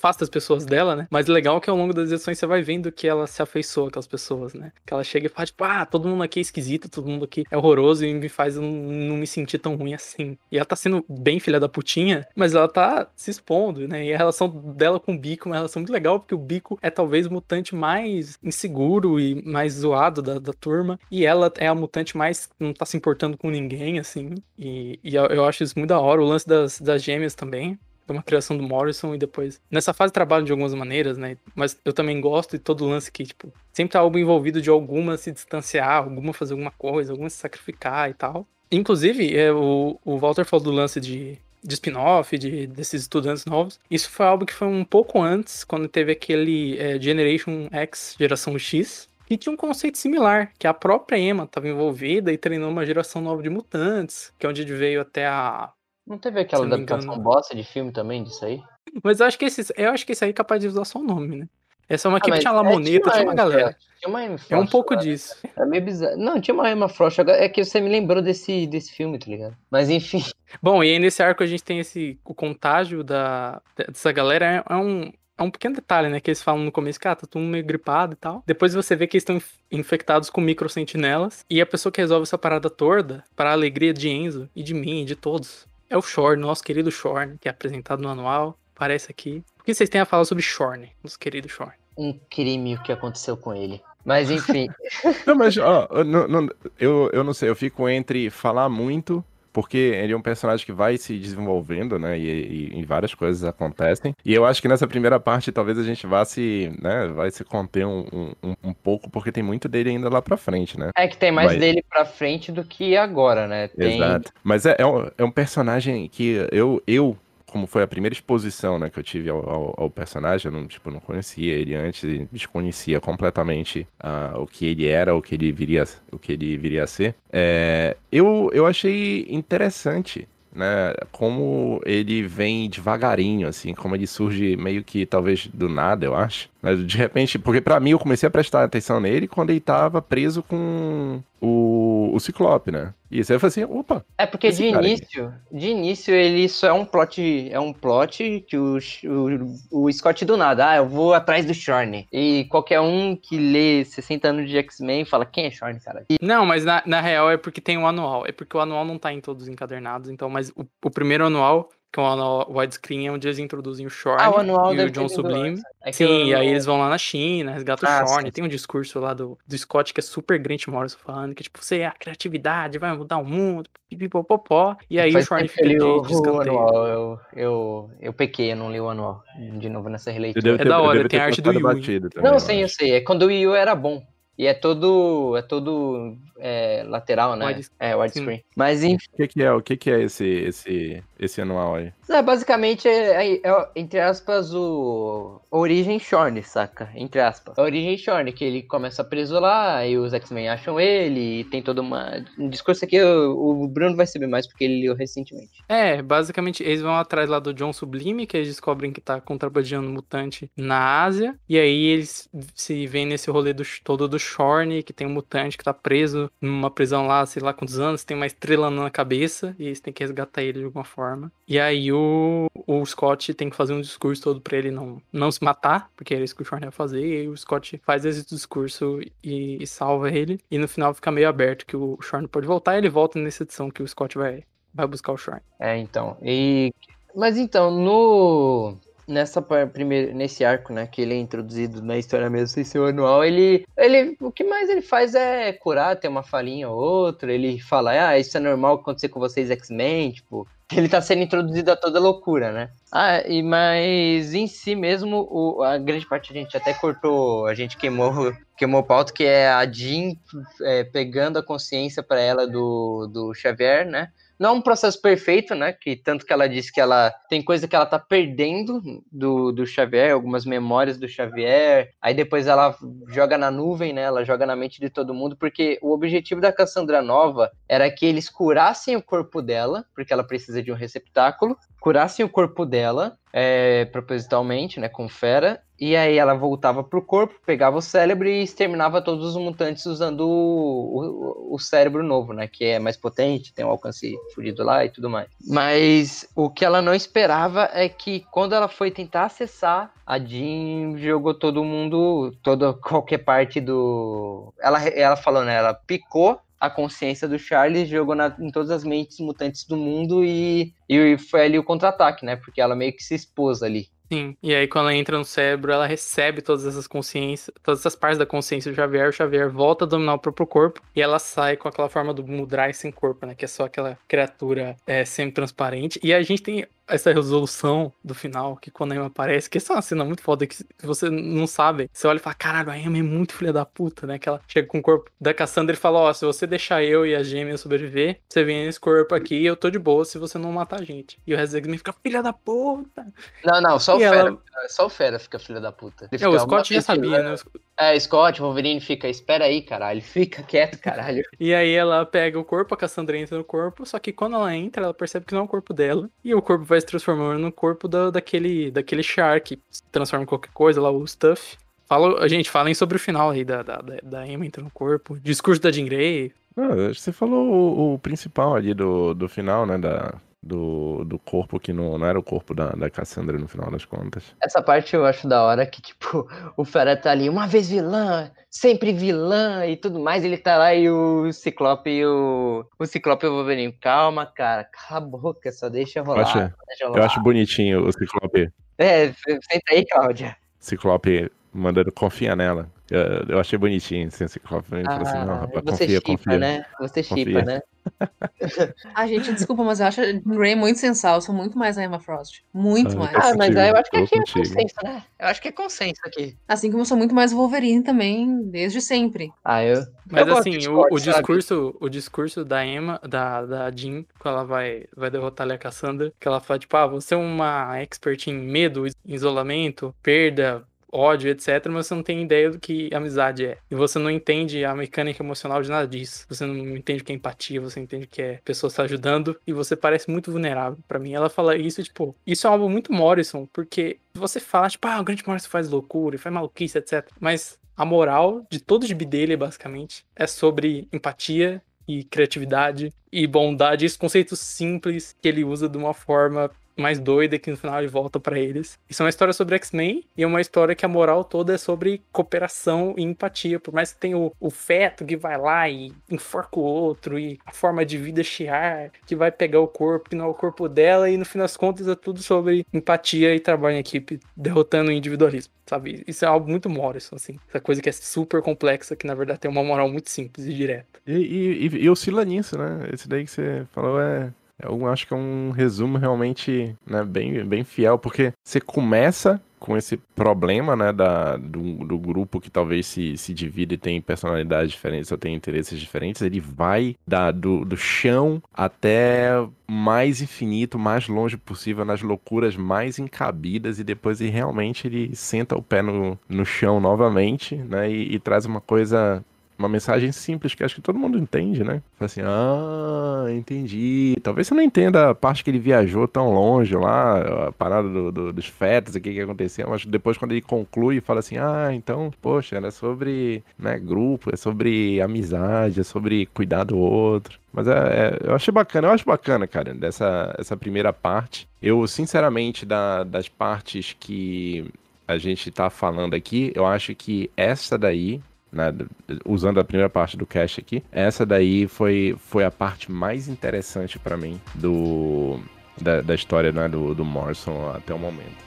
afasta as pessoas dela, né? Mas legal que ao longo das edições você vai vendo que ela se afeiçoa com as pessoas, né? Que ela chega e fala, tipo, ah, todo mundo aqui é esquisito, todo mundo aqui é horroroso e me faz não, não me sentir tão ruim assim. E ela tá sendo bem filha da putinha, mas ela tá se expondo, né? E a relação dela com o Bico é uma relação muito legal, porque o Bico é talvez o mutante mais inseguro e mais zoado da, da turma. E ela é a mutante mais não tá se importando com ninguém, assim. E, e eu, eu acho isso muito da hora. O lance das, das gêmeas também uma criação do Morrison e depois. Nessa fase trabalho de algumas maneiras, né? Mas eu também gosto de todo o lance que, tipo, sempre tá algo envolvido de alguma se distanciar, alguma fazer alguma coisa, alguma se sacrificar e tal. Inclusive, é, o, o Walter falou do lance de, de spin-off, de, desses estudantes novos. Isso foi algo que foi um pouco antes, quando teve aquele é, Generation X, Geração X, que tinha um conceito similar, que a própria Emma estava envolvida e treinou uma geração nova de mutantes, que é onde veio até a não teve aquela adaptação bosta de filme também disso aí? Mas eu acho que esse, eu acho que esse aí é capaz de usar só o nome, né? Essa é uma ah, que tinha Lamoneta, é, tinha, uma galera. Tinha uma Emma Frost, é um pouco disso. É meio bizarro. Não, tinha uma Emma Frost. É que você me lembrou desse, desse filme, tá ligado? Mas enfim. Bom, e aí nesse arco a gente tem esse o contágio da, dessa galera. É, é um, é um pequeno detalhe, né? Que eles falam no começo que ah, tá todo mundo meio gripado e tal. Depois você vê que eles estão infectados com microsentinelas. E a pessoa que resolve essa parada toda, para a alegria de Enzo e de mim e de todos, é o Shorn, nosso querido Shorn, que é apresentado no anual, aparece aqui. O que vocês têm a falar sobre Shorn, nosso querido Shorn? Um crime o que aconteceu com ele. Mas enfim. não, mas ó, não, não, eu, eu não sei, eu fico entre falar muito porque ele é um personagem que vai se desenvolvendo, né? E, e, e, várias coisas acontecem. E eu acho que nessa primeira parte talvez a gente vá se, né? Vai se conter um, um, um pouco, porque tem muito dele ainda lá pra frente, né? É que tem mais Mas... dele pra frente do que agora, né? Tem... Exato. Mas é, é, um, é um personagem que eu, eu como foi a primeira exposição né, que eu tive ao, ao, ao, personagem, eu não, tipo, não conhecia ele antes, desconhecia completamente uh, o que ele era, o que ele viria, o que ele viria a ser. É, eu, eu achei interessante né? Como ele vem devagarinho, assim, como ele surge meio que talvez do nada, eu acho. Mas de repente, porque para mim eu comecei a prestar atenção nele quando ele tava preso com o, o Ciclope, né? E aí eu falei assim, opa. É porque de início, aqui. de início ele só é um plot, é um plot que o, o, o Scott do nada, ah, eu vou atrás do Shorn. E qualquer um que lê 60 anos de X-Men fala, quem é Shorn, cara? E... Não, mas na, na real é porque tem o anual. É porque o anual não tá em todos os encadernados, então, mas o, o primeiro anual que é o anual widescreen, é onde eles introduzem o Shorn ah, o e o John Sublime. É Sim, eu... e aí eles vão lá na China, resgatam ah, o Shorn. Tem um discurso lá do, do Scott que é super Grant Morrison falando que, tipo, você é a criatividade, vai mudar o mundo, pipipopopó. E aí Faz o Shorn fica de, o anual, eu, eu, eu pequei, eu não li o anual de novo nessa releitura. É da hora, tem a arte do Yu. Não, sim, eu sei. É quando o Yu era bom. E é todo, é todo é, lateral, né? Wide, é, widescreen. Mas enfim. O que, que, é, o que, que é esse, esse, esse anual aí? É, basicamente é, é, é, entre aspas, o Origem Shorn, saca? Entre aspas. A Origem Shorn, que ele começa preso lá, e os X-Men acham ele, e tem todo uma, um discurso aqui, o, o, Bruno vai saber mais porque ele leu recentemente. É, basicamente eles vão atrás lá do John Sublime, que eles descobrem que tá contrabandeando mutante na Ásia, e aí eles se veem nesse rolê do, todo do Shorn, que tem um mutante que tá preso numa prisão lá, sei lá quantos anos, tem uma estrela na cabeça, e eles têm que resgatar ele de alguma forma. E aí o, o Scott tem que fazer um discurso todo pra ele não, não se matar, porque era isso que o Shorn ia fazer, e aí o Scott faz esse discurso e, e salva ele, e no final fica meio aberto que o Shorn pode voltar, e ele volta nessa edição que o Scott vai, vai buscar o Shorn. É, então, e... Mas então, no nessa primeira nesse arco, né, que ele é introduzido na história mesmo sem ser anual, ele ele o que mais ele faz é curar, tem uma falinha ou outra, ele fala: "Ah, isso é normal acontecer com vocês X-Men", tipo, ele tá sendo introduzido a toda loucura, né? Ah, e, mas em si mesmo, o, a grande parte a gente até cortou, a gente queimou, queimou o pauta, que é a Jean é, pegando a consciência para ela do, do Xavier, né? Não é um processo perfeito, né? Que tanto que ela disse que ela tem coisa que ela tá perdendo do, do Xavier, algumas memórias do Xavier. Aí depois ela joga na nuvem, né? Ela joga na mente de todo mundo, porque o objetivo da Cassandra Nova era que eles curassem o corpo dela, porque ela precisa de um receptáculo, curassem o corpo dela é, propositalmente, né, com fera, e aí ela voltava pro corpo, pegava o cérebro e exterminava todos os mutantes usando o, o, o, cérebro novo, né, que é mais potente, tem um alcance fudido lá e tudo mais. Mas o que ela não esperava é que quando ela foi tentar acessar, a Jean jogou todo mundo, toda qualquer parte do... Ela, ela falou, né, ela picou a consciência do Charles, jogou na, em todas as mentes mutantes do mundo e, e foi ali o contra-ataque, né? Porque ela meio que se expôs ali. Sim, e aí quando ela entra no cérebro, ela recebe todas essas consciências, todas essas partes da consciência do Xavier, o Xavier volta a dominar o próprio corpo e ela sai com aquela forma do Mudrai sem corpo, né? Que é só aquela criatura é, semi-transparente. E a gente tem essa resolução do final, que quando a Emma aparece, que essa é uma cena muito foda, que você não sabe, você olha e fala, caralho, a Emma é muito filha da puta, né? Que ela chega com o corpo da Cassandra e fala, ó, oh, se você deixar eu e a gêmea sobreviver, você vem nesse corpo aqui e eu tô de boa se você não matar a gente. E o da fica, filha da puta! Não, não, só o, Fera, ela... só o Fera fica filha da puta. é, o Scott já sabia, né? É, Scott, Wolverine fica, espera aí, caralho, fica quieto, caralho. e aí ela pega o corpo, a Cassandra entra no corpo, só que quando ela entra, ela percebe que não é o corpo dela, e o corpo vai se transformando no corpo da, daquele, daquele Shark, se transforma em qualquer coisa lá, o Stuff. Fala, gente, falem sobre o final aí da, da, da Emma entrando no corpo, discurso da Jean Grey. Ah, você falou o, o, principal ali do, do final, né, da, do, do corpo que não, não era o corpo da, da Cassandra no final das contas. Essa parte eu acho da hora que, tipo, o Fera tá ali, uma vez vilã, sempre vilã e tudo mais, ele tá lá e o Ciclope e o. O Ciclope e o Wolverine. Calma, cara, cala a boca, só deixa rolar. Eu acho, deixa rolar. Eu acho bonitinho o Ciclope. É, senta aí, Cláudia. Ciclope mandando confia nela. Eu, eu achei bonitinho assim, Ciclope. Ah, assim, não, rapaz, você confia, chipa, confia. né? Você chipa, né? ah, gente, desculpa, mas eu acho a Grey muito sensal. Eu sou muito mais a Emma Frost. Muito ah, mais. Ah, mas aí eu acho que aqui é consenso, né? Eu acho que é consenso aqui. Assim como eu sou muito mais Wolverine também, desde sempre. Ah, eu. Mas eu assim, o, o, discurso, o discurso da Emma, da, da Jean, quando ela vai, vai derrotar a Cassandra, que ela fala, tipo, ah, você é uma expert em medo, isolamento, perda, ódio, etc., mas você não tem ideia do que amizade é. E você não entende a mecânica emocional de nada disso. Você não entende o que é empatia, você entende que é pessoa se ajudando e você parece muito vulnerável. para mim, ela fala isso, tipo, isso é algo muito Morrison, porque você fala, tipo, ah, o Grant Morrison faz loucura, faz maluquice, etc. Mas a moral de todo o dele, basicamente, é sobre empatia e criatividade e bondade, esses conceitos simples que ele usa de uma forma mais doida que no final ele volta para eles. Isso é uma história sobre X-Men e é uma história que a moral toda é sobre cooperação e empatia. Por mais que tenha o, o feto que vai lá e enforca o outro e a forma de vida chiar que vai pegar o corpo que não é o corpo dela e no fim das contas é tudo sobre empatia e trabalho em equipe, derrotando o individualismo. Sabe? Isso é algo muito Morrison, assim. Essa coisa que é super complexa, que na verdade tem uma moral muito simples e direta. E, e, e, e oscila nisso, né? Esse daí que você falou é eu acho que é um resumo realmente né, bem, bem fiel, porque você começa com esse problema né, da, do, do grupo que talvez se, se divide e tem personalidades diferentes ou tem interesses diferentes, ele vai da, do, do chão até mais infinito, mais longe possível, nas loucuras mais encabidas, e depois ele realmente ele senta o pé no, no chão novamente né, e, e traz uma coisa uma mensagem simples que acho que todo mundo entende, né? Fala assim, ah, entendi. Talvez você não entenda a parte que ele viajou tão longe lá, a parada do, do, dos fetos, o que que aconteceu, mas depois quando ele conclui, fala assim, ah, então, poxa, era sobre né, grupo, é sobre amizade, é sobre cuidar do outro. Mas é, é, eu achei bacana, eu acho bacana, cara, dessa essa primeira parte. Eu, sinceramente, da, das partes que a gente tá falando aqui, eu acho que essa daí né, usando a primeira parte do cast aqui, essa daí foi, foi a parte mais interessante para mim do, da, da história né, do, do Morrison até o momento.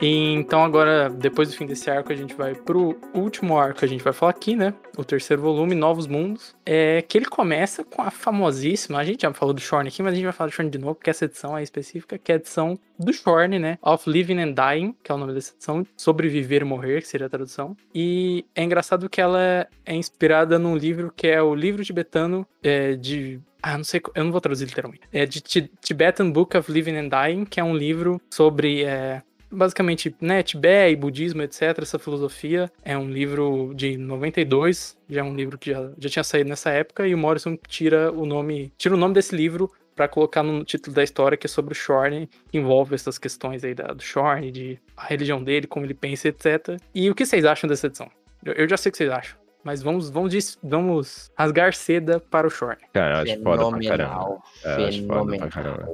E então agora, depois do fim desse arco, a gente vai pro último arco, a gente vai falar aqui, né? O terceiro volume, Novos Mundos. É que ele começa com a famosíssima, a gente já falou do Shorn aqui, mas a gente vai falar do Shorn de novo, porque essa edição é específica, que é a edição do Shorn, né? Of Living and Dying, que é o nome dessa edição, Sobreviver e Morrer, que seria a tradução. E é engraçado que ela é inspirada num livro que é o livro tibetano é, de ah, não sei, eu não vou traduzir literalmente. É de Tibetan Book of Living and Dying, que é um livro sobre é, basicamente, né, Tibete e budismo, etc., essa filosofia. É um livro de 92, já é um livro que já, já tinha saído nessa época, e o Morrison tira o nome, tira o nome desse livro para colocar no título da história, que é sobre o Shorn, que envolve essas questões aí da, do Shorn, de a religião dele, como ele pensa, etc. E o que vocês acham dessa edição? Eu, eu já sei o que vocês acham. Mas vamos, vamos, vamos rasgar seda para o Shorn. Cara, eu acho foda pra caramba. É, acho foda pra caramba.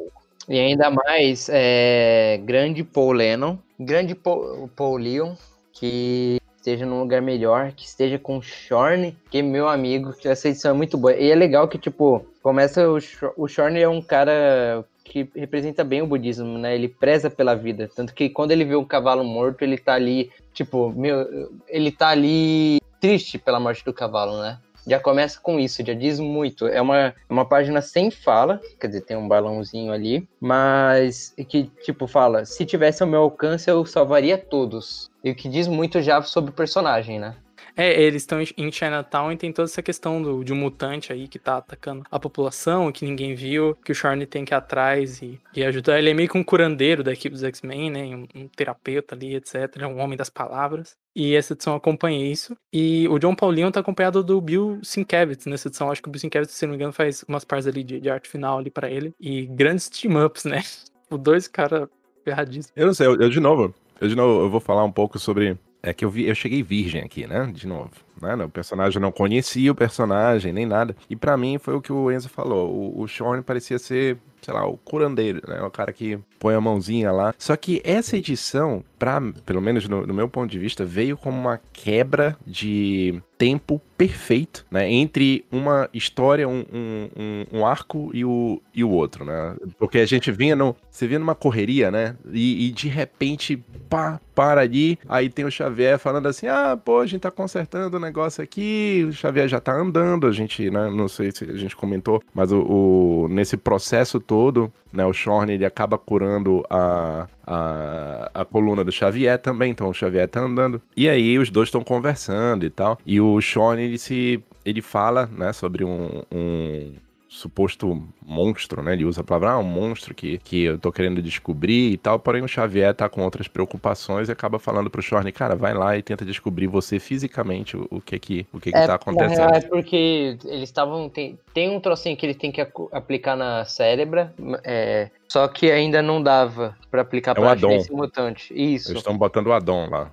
E ainda mais, é, grande Paul Lennon, grande Paul, Paul Leon, que esteja num lugar melhor, que esteja com o Shorn, que meu amigo, que essa edição é muito boa. E é legal que, tipo, começa o, o Shorn é um cara que representa bem o budismo, né? Ele preza pela vida. Tanto que quando ele vê um cavalo morto, ele tá ali, tipo, meu, ele tá ali triste pela morte do cavalo, né? Já começa com isso, já diz muito. É uma, uma página sem fala, quer dizer, tem um balãozinho ali, mas que, tipo, fala: se tivesse ao meu alcance, eu salvaria todos. E o que diz muito já sobre o personagem, né? É, eles estão em Chinatown e tem toda essa questão do, de um mutante aí que tá atacando a população, que ninguém viu, que o Shorn tem que ir atrás e, e ajudar. Ele é meio que um curandeiro da equipe dos X-Men, né? Um, um, terapeuta ali, etc. É um homem das palavras. E essa edição acompanha isso. E o John Paulinho tá acompanhado do Bill Sienkiewicz nessa edição. Acho que o Bill Sienkiewicz, se não me engano, faz umas partes ali de, de arte final ali para ele. E grandes team-ups, né? O dois caras ferradíssimos. Eu não sei, eu, eu de novo, eu de novo eu vou falar um pouco sobre é que eu, vi, eu cheguei virgem aqui, né? De novo. Né? O personagem não conhecia o personagem, nem nada. E para mim foi o que o Enzo falou. O, o Sean parecia ser, sei lá, o curandeiro, né? O cara que põe a mãozinha lá. Só que essa edição, pra, pelo menos no, no meu ponto de vista, veio como uma quebra de tempo perfeito, né? Entre uma história, um, um, um, arco e o, e o outro, né? Porque a gente vinha no. Você vinha numa correria, né? E, e, de repente, pá, para ali. Aí tem o Xavier falando assim: ah, pô, a gente tá consertando negócio aqui, o Xavier já tá andando, a gente, né? Não sei se a gente comentou, mas o, o nesse processo todo, né? O Shorn ele acaba curando a, a, a coluna do Xavier também, então o Xavier tá andando. E aí os dois estão conversando e tal. E o Shorn ele se ele fala, né, sobre um, um suposto monstro, né? Ele usa a palavra, ah, um monstro que, que eu tô querendo descobrir e tal. Porém, o Xavier tá com outras preocupações e acaba falando pro Shorn, cara, vai lá e tenta descobrir você fisicamente o, o que que, o que, que é, tá acontecendo. É porque eles estavam. Tem, tem um trocinho que ele tem que aplicar na cérebra, é, só que ainda não dava para aplicar é pra esse mutante. Isso. Eles estão botando o Adon lá.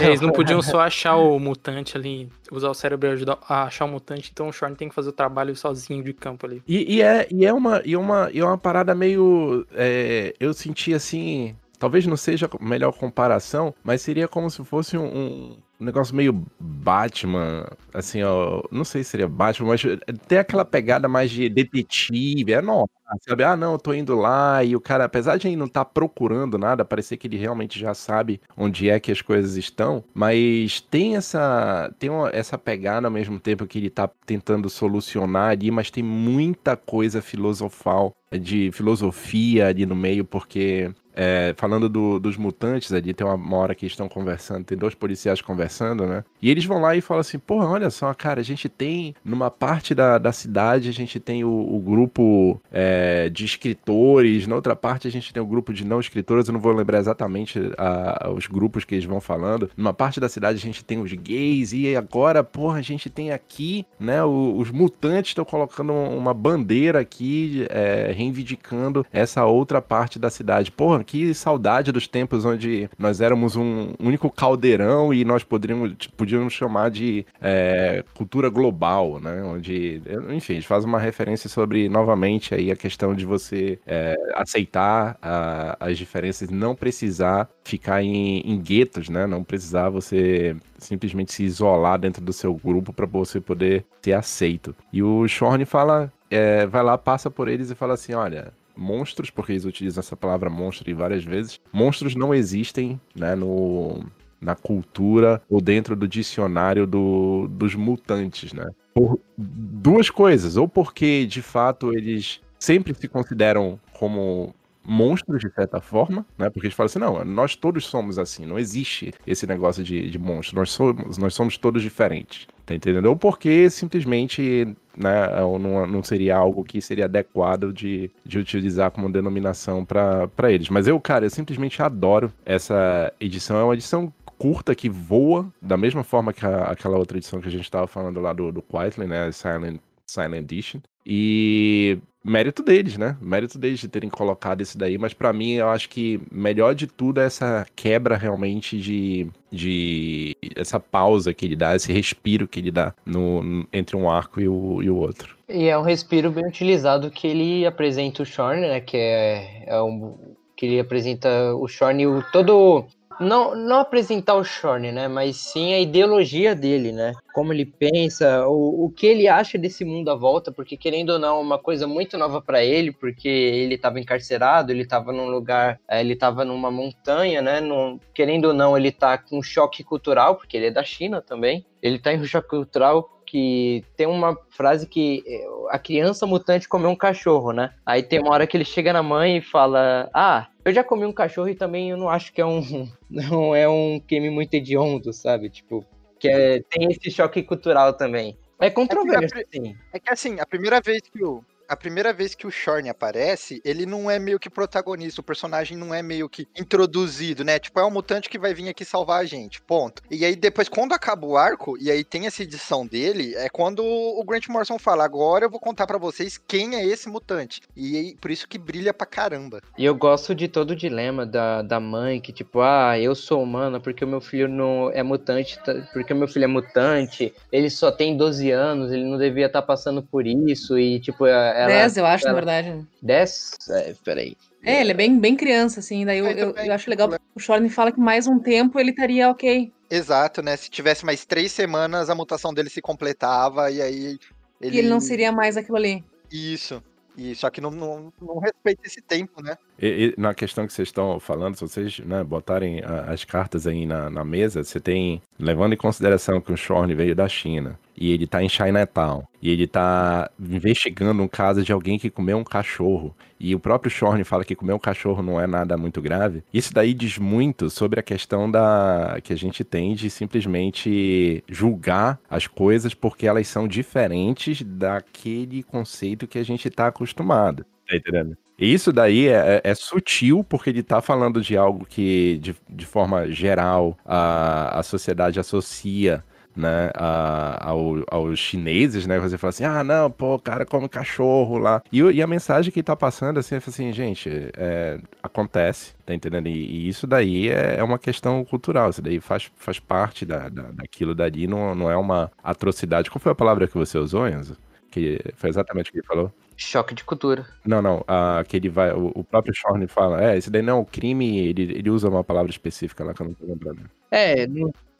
Eles não podiam só achar o mutante ali, usar o cérebro ajudar a achar o mutante, então o Shorn tem que fazer o trabalho sozinho de campo ali. E, e é, e é, uma, e uma, e é uma parada meio. É, eu senti assim. Talvez não seja a melhor comparação, mas seria como se fosse um, um um negócio meio Batman, assim, ó, não sei se seria Batman, mas tem aquela pegada mais de detetive, é normal, sabe? Ah, não, eu tô indo lá e o cara, apesar de ele não estar tá procurando nada, parecer que ele realmente já sabe onde é que as coisas estão, mas tem essa tem uma, essa pegada ao mesmo tempo que ele tá tentando solucionar ali, mas tem muita coisa filosofal, de filosofia ali no meio, porque é, falando do, dos mutantes ali, tem uma, uma hora que estão conversando, tem dois policiais conversando, né? E eles vão lá e falam assim: porra, olha só, cara, a gente tem numa parte da, da cidade, a gente tem o, o grupo é, de escritores, na outra parte a gente tem o grupo de não escritores, eu não vou lembrar exatamente a, os grupos que eles vão falando. Numa parte da cidade a gente tem os gays, e agora, porra, a gente tem aqui, né? O, os mutantes estão colocando uma bandeira aqui, é, reivindicando essa outra parte da cidade. Porra, que saudade dos tempos onde nós éramos um único caldeirão e nós poderíamos, podíamos chamar de é, cultura global, né? Onde, enfim, faz uma referência sobre, novamente, aí a questão de você é, aceitar a, as diferenças, não precisar ficar em, em guetos, né? Não precisar você simplesmente se isolar dentro do seu grupo para você poder ser aceito. E o Shorn fala, é, vai lá, passa por eles e fala assim, olha, monstros, porque eles utilizam essa palavra monstro várias vezes. Monstros não existem, né, no, na cultura ou dentro do dicionário do, dos mutantes, né? Por duas coisas, ou porque de fato eles sempre se consideram como monstros de certa forma, né? Porque eles falam assim, não, nós todos somos assim, não existe esse negócio de, de monstro, nós somos, nós somos todos diferentes, tá entendendo? Ou porque simplesmente, né, não, não seria algo que seria adequado de, de utilizar como denominação para eles. Mas eu, cara, eu simplesmente adoro essa edição, é uma edição curta que voa, da mesma forma que a, aquela outra edição que a gente estava falando lá do, do Quietly, né? Silent, Silent Edition. E mérito deles, né? Mérito deles de terem colocado isso daí, mas para mim eu acho que melhor de tudo é essa quebra realmente de, de essa pausa que ele dá, esse respiro que ele dá no, entre um arco e o, e o outro. E é um respiro bem utilizado que ele apresenta o Shorn, né? Que é, é um que ele apresenta o Shorn o todo não, não apresentar o Shorn, né? Mas sim a ideologia dele, né? Como ele pensa, o, o que ele acha desse mundo à volta, porque querendo ou não, é uma coisa muito nova para ele, porque ele estava encarcerado, ele estava num lugar, é, ele estava numa montanha, né? Num, querendo ou não, ele tá com choque cultural, porque ele é da China também. Ele tá em um choque cultural que tem uma frase que é, a criança mutante comeu um cachorro, né? Aí tem uma hora que ele chega na mãe e fala: Ah, eu já comi um cachorro e também eu não acho que é um não é um crime muito hediondo, sabe? Tipo, que é, tem esse choque cultural também. É controverso, é que. É que assim, a primeira vez que o, a primeira vez que o Shorn aparece, ele não é meio que protagonista, o personagem não é meio que introduzido, né? Tipo, é um mutante que vai vir aqui salvar a gente, ponto. E aí depois, quando acaba o arco, e aí tem essa edição dele, é quando o Grant Morrison fala, agora eu vou contar para vocês quem é esse mutante. E aí, por isso que brilha pra caramba. E eu gosto de todo o dilema da, da mãe, que tipo, ah, eu sou humana porque o meu filho não é mutante, porque o meu filho é mutante, ele só tem 12 anos, ele não devia estar tá passando por isso, e tipo, ela, 10, eu acho, ela... na verdade. 10? É, peraí. É, ele é bem, bem criança, assim. Daí eu, eu, eu acho legal. O Shorn fala que mais um tempo ele estaria ok. Exato, né? Se tivesse mais três semanas, a mutação dele se completava e aí. Ele... E ele não seria mais aquilo ali. Isso. E só que não, não, não respeita esse tempo, né? E, e, na questão que vocês estão falando, se vocês né, botarem a, as cartas aí na, na, mesa, você tem, levando em consideração que o Shorn veio da China, e ele tá em Chinatown, e ele tá investigando um caso de alguém que comeu um cachorro, e o próprio Shorn fala que comer um cachorro não é nada muito grave. Isso daí diz muito sobre a questão da que a gente tem de simplesmente julgar as coisas porque elas são diferentes daquele conceito que a gente tá acostumado. Tá entendendo? Isso daí é, é, é, sutil, porque ele tá falando de algo que, de, de forma geral, a, a sociedade associa né, a, ao, aos chineses, né? Você fala assim, ah, não, pô, o cara come cachorro lá. E, e a mensagem que tá passando, assim, é assim, gente, é, acontece, tá entendendo? E, e isso daí é, é, uma questão cultural, isso daí faz, faz parte da, da, daquilo dali, não, não é uma atrocidade. Qual foi a palavra que você usou, Enzo? Que foi exatamente o que ele falou? Choque de cultura. Não, não. A, que ele vai. O, o próprio Shorn fala. É, esse daí não é um crime. Ele, ele usa uma palavra específica lá que eu não tô lembrando. É,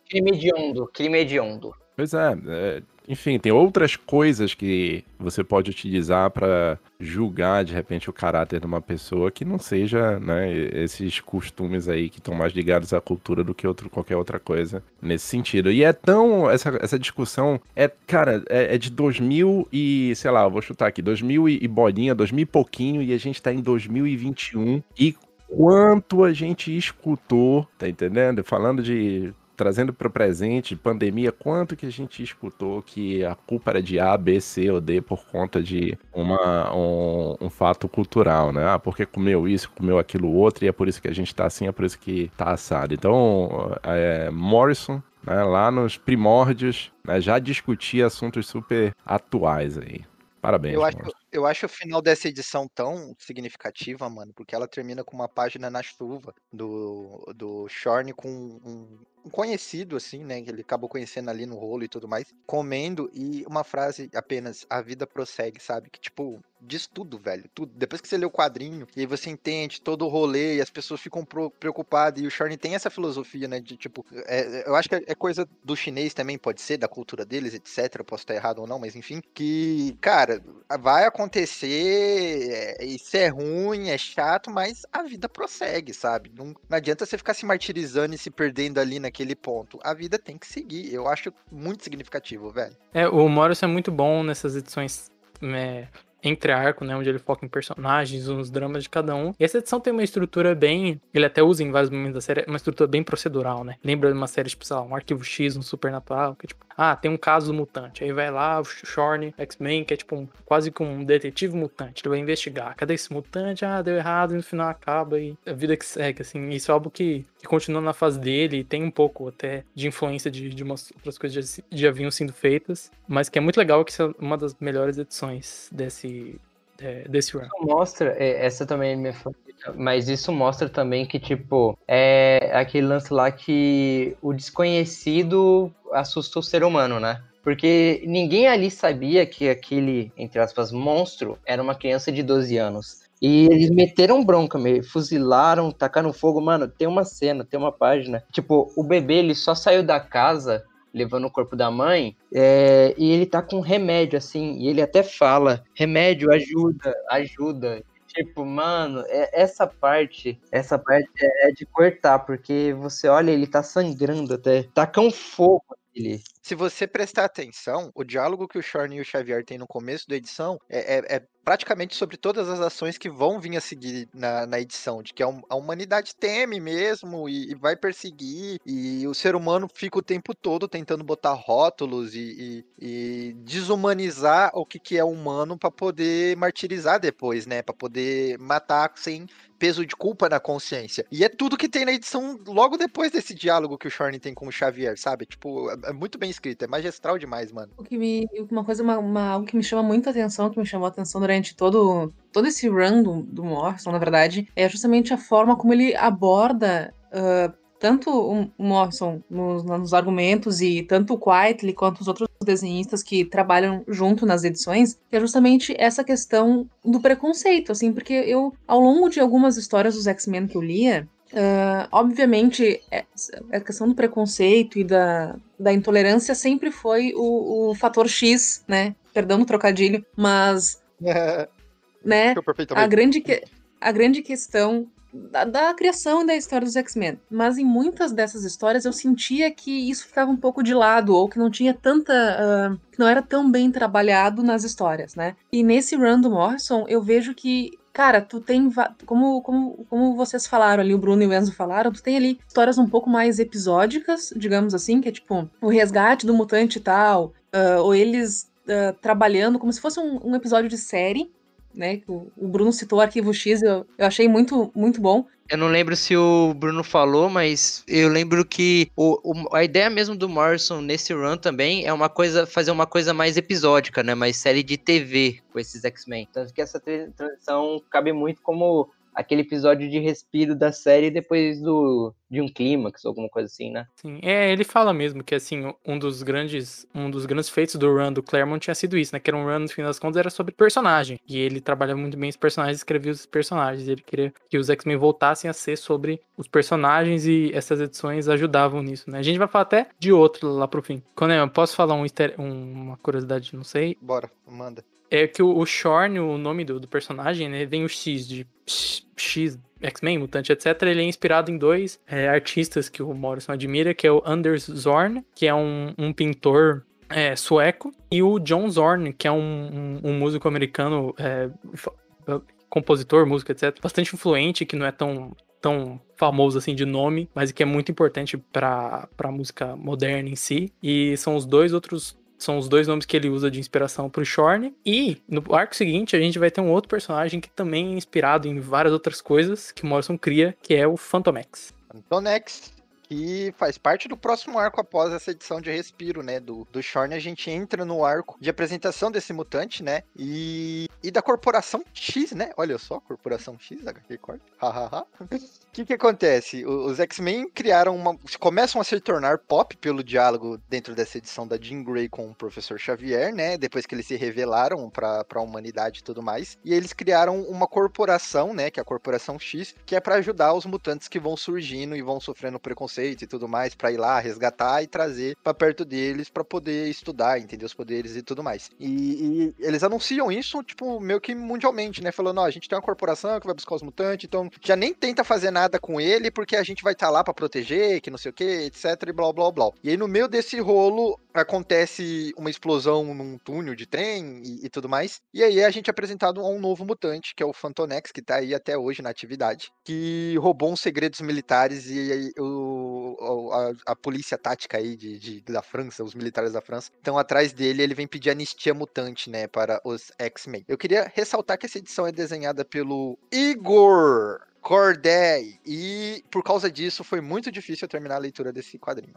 Crime hediondo, crime hediondo. Pois é, é, enfim, tem outras coisas que você pode utilizar para julgar de repente o caráter de uma pessoa que não seja, né, esses costumes aí que estão mais ligados à cultura do que outro, qualquer outra coisa nesse sentido. E é tão essa, essa discussão é, cara, é, é de 2000 e, sei lá, vou chutar aqui, 2000 e, e bolinha, 2000 e pouquinho e a gente tá em 2021 e quanto a gente escutou, tá entendendo? Falando de trazendo para o presente, pandemia, quanto que a gente escutou que a culpa era de A, B, C ou D por conta de uma, um, um fato cultural, né? Ah, porque comeu isso, comeu aquilo outro, e é por isso que a gente está assim, é por isso que está assado. Então, é, Morrison, né, lá nos primórdios, né, já discutia assuntos super atuais aí. Parabéns. Eu acho, eu acho o final dessa edição tão significativa, mano, porque ela termina com uma página na chuva do, do Shorn com um, um conhecido, assim, né? Que ele acabou conhecendo ali no rolo e tudo mais, comendo e uma frase apenas: a vida prossegue, sabe? Que tipo, diz tudo, velho. Tudo. Depois que você lê o quadrinho e aí você entende todo o rolê e as pessoas ficam preocupadas. E o Shorn tem essa filosofia, né? De tipo, é, eu acho que é coisa do chinês também, pode ser, da cultura deles, etc. Eu posso estar errado ou não, mas enfim. Que, cara, vai acontecer, é, isso é ruim, é chato, mas a vida prossegue, sabe? Não, não adianta você ficar se martirizando e se perdendo ali naquele ponto. A vida tem que seguir. Eu acho muito significativo, velho. É, o Morrison é muito bom nessas edições é, entre arco, né, onde ele foca em personagens, nos dramas de cada um. E essa edição tem uma estrutura bem, ele até usa em vários momentos da série, uma estrutura bem procedural, né? Lembra de uma série tipo, sei lá, um Arquivo X, um Supernatural, que tipo, ah, tem um caso mutante. Aí vai lá o Shorn, X-Men, que é tipo um, quase como um detetive mutante. Ele vai investigar. Cadê esse mutante? Ah, deu errado, e no final acaba e a vida que segue, assim. Isso é algo que, que continua na fase dele e tem um pouco até de influência de, de umas outras coisas que já, já vinham sendo feitas, mas que é muito legal que isso é uma das melhores edições desse é, desse run. Isso mostra, é, essa também é favorita, mas isso mostra também que, tipo, é aquele lance lá que o desconhecido assusta o ser humano, né? Porque ninguém ali sabia que aquele, entre aspas, monstro era uma criança de 12 anos. E eles meteram bronca, meio, fuzilaram, tacaram fogo. Mano, tem uma cena, tem uma página. Tipo, o bebê, ele só saiu da casa levando o corpo da mãe, é, e ele tá com remédio, assim, e ele até fala, remédio ajuda, ajuda. Tipo, mano, é, essa parte, essa parte é, é de cortar, porque você olha, ele tá sangrando até, tacam fogo nele. Se você prestar atenção, o diálogo que o Shorn e o Xavier têm no começo da edição é, é, é praticamente sobre todas as ações que vão vir a seguir na, na edição, de que a, a humanidade teme mesmo e, e, vai perseguir, e o ser humano fica o tempo todo tentando botar rótulos e, e, e desumanizar o que, que é humano para poder martirizar depois, né? Para poder matar sem peso de culpa na consciência. E é tudo que tem na edição logo depois desse diálogo que o Shorn tem com o Xavier, sabe? Tipo, é, é muito bem escrito, é magistral demais, mano. O que me, uma coisa, uma, uma, algo que me chama muita atenção, que me chamou a atenção durante todo, todo esse run do, do Morrison, na verdade, é justamente a forma como ele aborda uh, tanto o Morrison nos, nos, argumentos e tanto o Quietly quanto os outros desenhistas que trabalham junto nas edições, que é justamente essa questão do preconceito, assim, porque eu, ao longo de algumas histórias dos X-Men que eu lia, Uh, obviamente, é, a questão do preconceito e da, da intolerância sempre foi o, o fator X, né? Perdão no trocadilho, mas. né? A grande, que, a grande questão da, da, criação e da história dos X-Men. Mas em muitas dessas histórias eu sentia que isso ficava um pouco de lado, ou que não tinha tanta. Uh, que não era tão bem trabalhado nas histórias, né? E nesse run do Morrison, eu vejo que cara, tu tem, como, como, como vocês falaram ali, o Bruno e o Enzo falaram, tu tem ali histórias um pouco mais episódicas, digamos assim, que é tipo o resgate do mutante e tal, uh, ou eles uh, trabalhando como se fosse um, um, episódio de série, né? O, o Bruno citou o Arquivo X, eu, eu achei muito, muito bom. Eu não lembro se o Bruno falou, mas eu lembro que o, o, a ideia mesmo do Morrison nesse run também é uma coisa, fazer uma coisa mais episódica, né? Mais série de TV com esses X-Men. Tanto que essa transição cabe muito como aquele episódio de respiro da série depois do de um clímax, alguma coisa assim, né? Sim, é, ele fala mesmo que assim, um dos grandes um dos grandes feitos do run do Claremont tinha sido isso, né? Que era um run, no fim das contas, era sobre personagem. E ele trabalhava muito bem os personagens, escrevia os personagens. Ele queria que os X-Men voltassem a ser sobre os personagens e essas edições ajudavam nisso, né? A gente vai falar até de outro lá pro fim. Quando eu posso falar um, uma curiosidade, não sei? Bora, manda é que o, o Shorn, o nome do, do personagem, né, vem o X de X, X-Men, Mutante, etc. Ele é inspirado em dois é, artistas que o Morrison admira, que é o Anders Zorn, que é um, um pintor é, sueco, e o John Zorn, que é um, um, um músico americano, é, compositor, músico, etc. Bastante influente, que não é tão tão famoso assim de nome, mas que é muito importante para a música moderna em si. E são os dois outros são os dois nomes que ele usa de inspiração pro Shorn. E no arco seguinte, a gente vai ter um outro personagem que também é inspirado em várias outras coisas que Morrison cria, que é o Phantomex. Phantomex, que faz parte do próximo arco após essa edição de Respiro, né? Do, do Shorn, a gente entra no arco de apresentação desse mutante, né? E, e da Corporação X, né? Olha só, Corporação X, HQ Corp. Hahaha. Que que acontece? Os X-Men criaram uma... começam a se tornar pop pelo diálogo dentro dessa edição da Jean Grey com o Professor Xavier, né? Depois que eles se revelaram para a humanidade e tudo mais. E eles criaram uma corporação, né? Que é a Corporação X, que é para ajudar os mutantes que vão surgindo e vão sofrendo preconceito e tudo mais pra ir lá resgatar e trazer pra perto deles pra poder estudar, entender os poderes e tudo mais. E, e eles anunciam isso, tipo, meio que mundialmente, né? Falando, ó, a gente tem uma corporação que vai buscar os mutantes, então já nem tenta fazer nada com ele porque a gente vai estar tá lá pra proteger, que não sei o que, etc e blá blá blá. E aí no meio desse rolo acontece uma explosão num túnel de trem e, e tudo mais. E aí a gente é apresentado a um novo mutante, que é o Fantonex, que tá aí até hoje na atividade, que roubou uns segredos militares e, e o, a, a, polícia tática aí de, de, da França, os militares da França, estão atrás dele ele vem pedir anistia mutante, né, para os X-Men. Eu queria ressaltar que essa edição é desenhada pelo Igor Corday. E por causa disso foi muito difícil terminar a leitura desse quadrinho.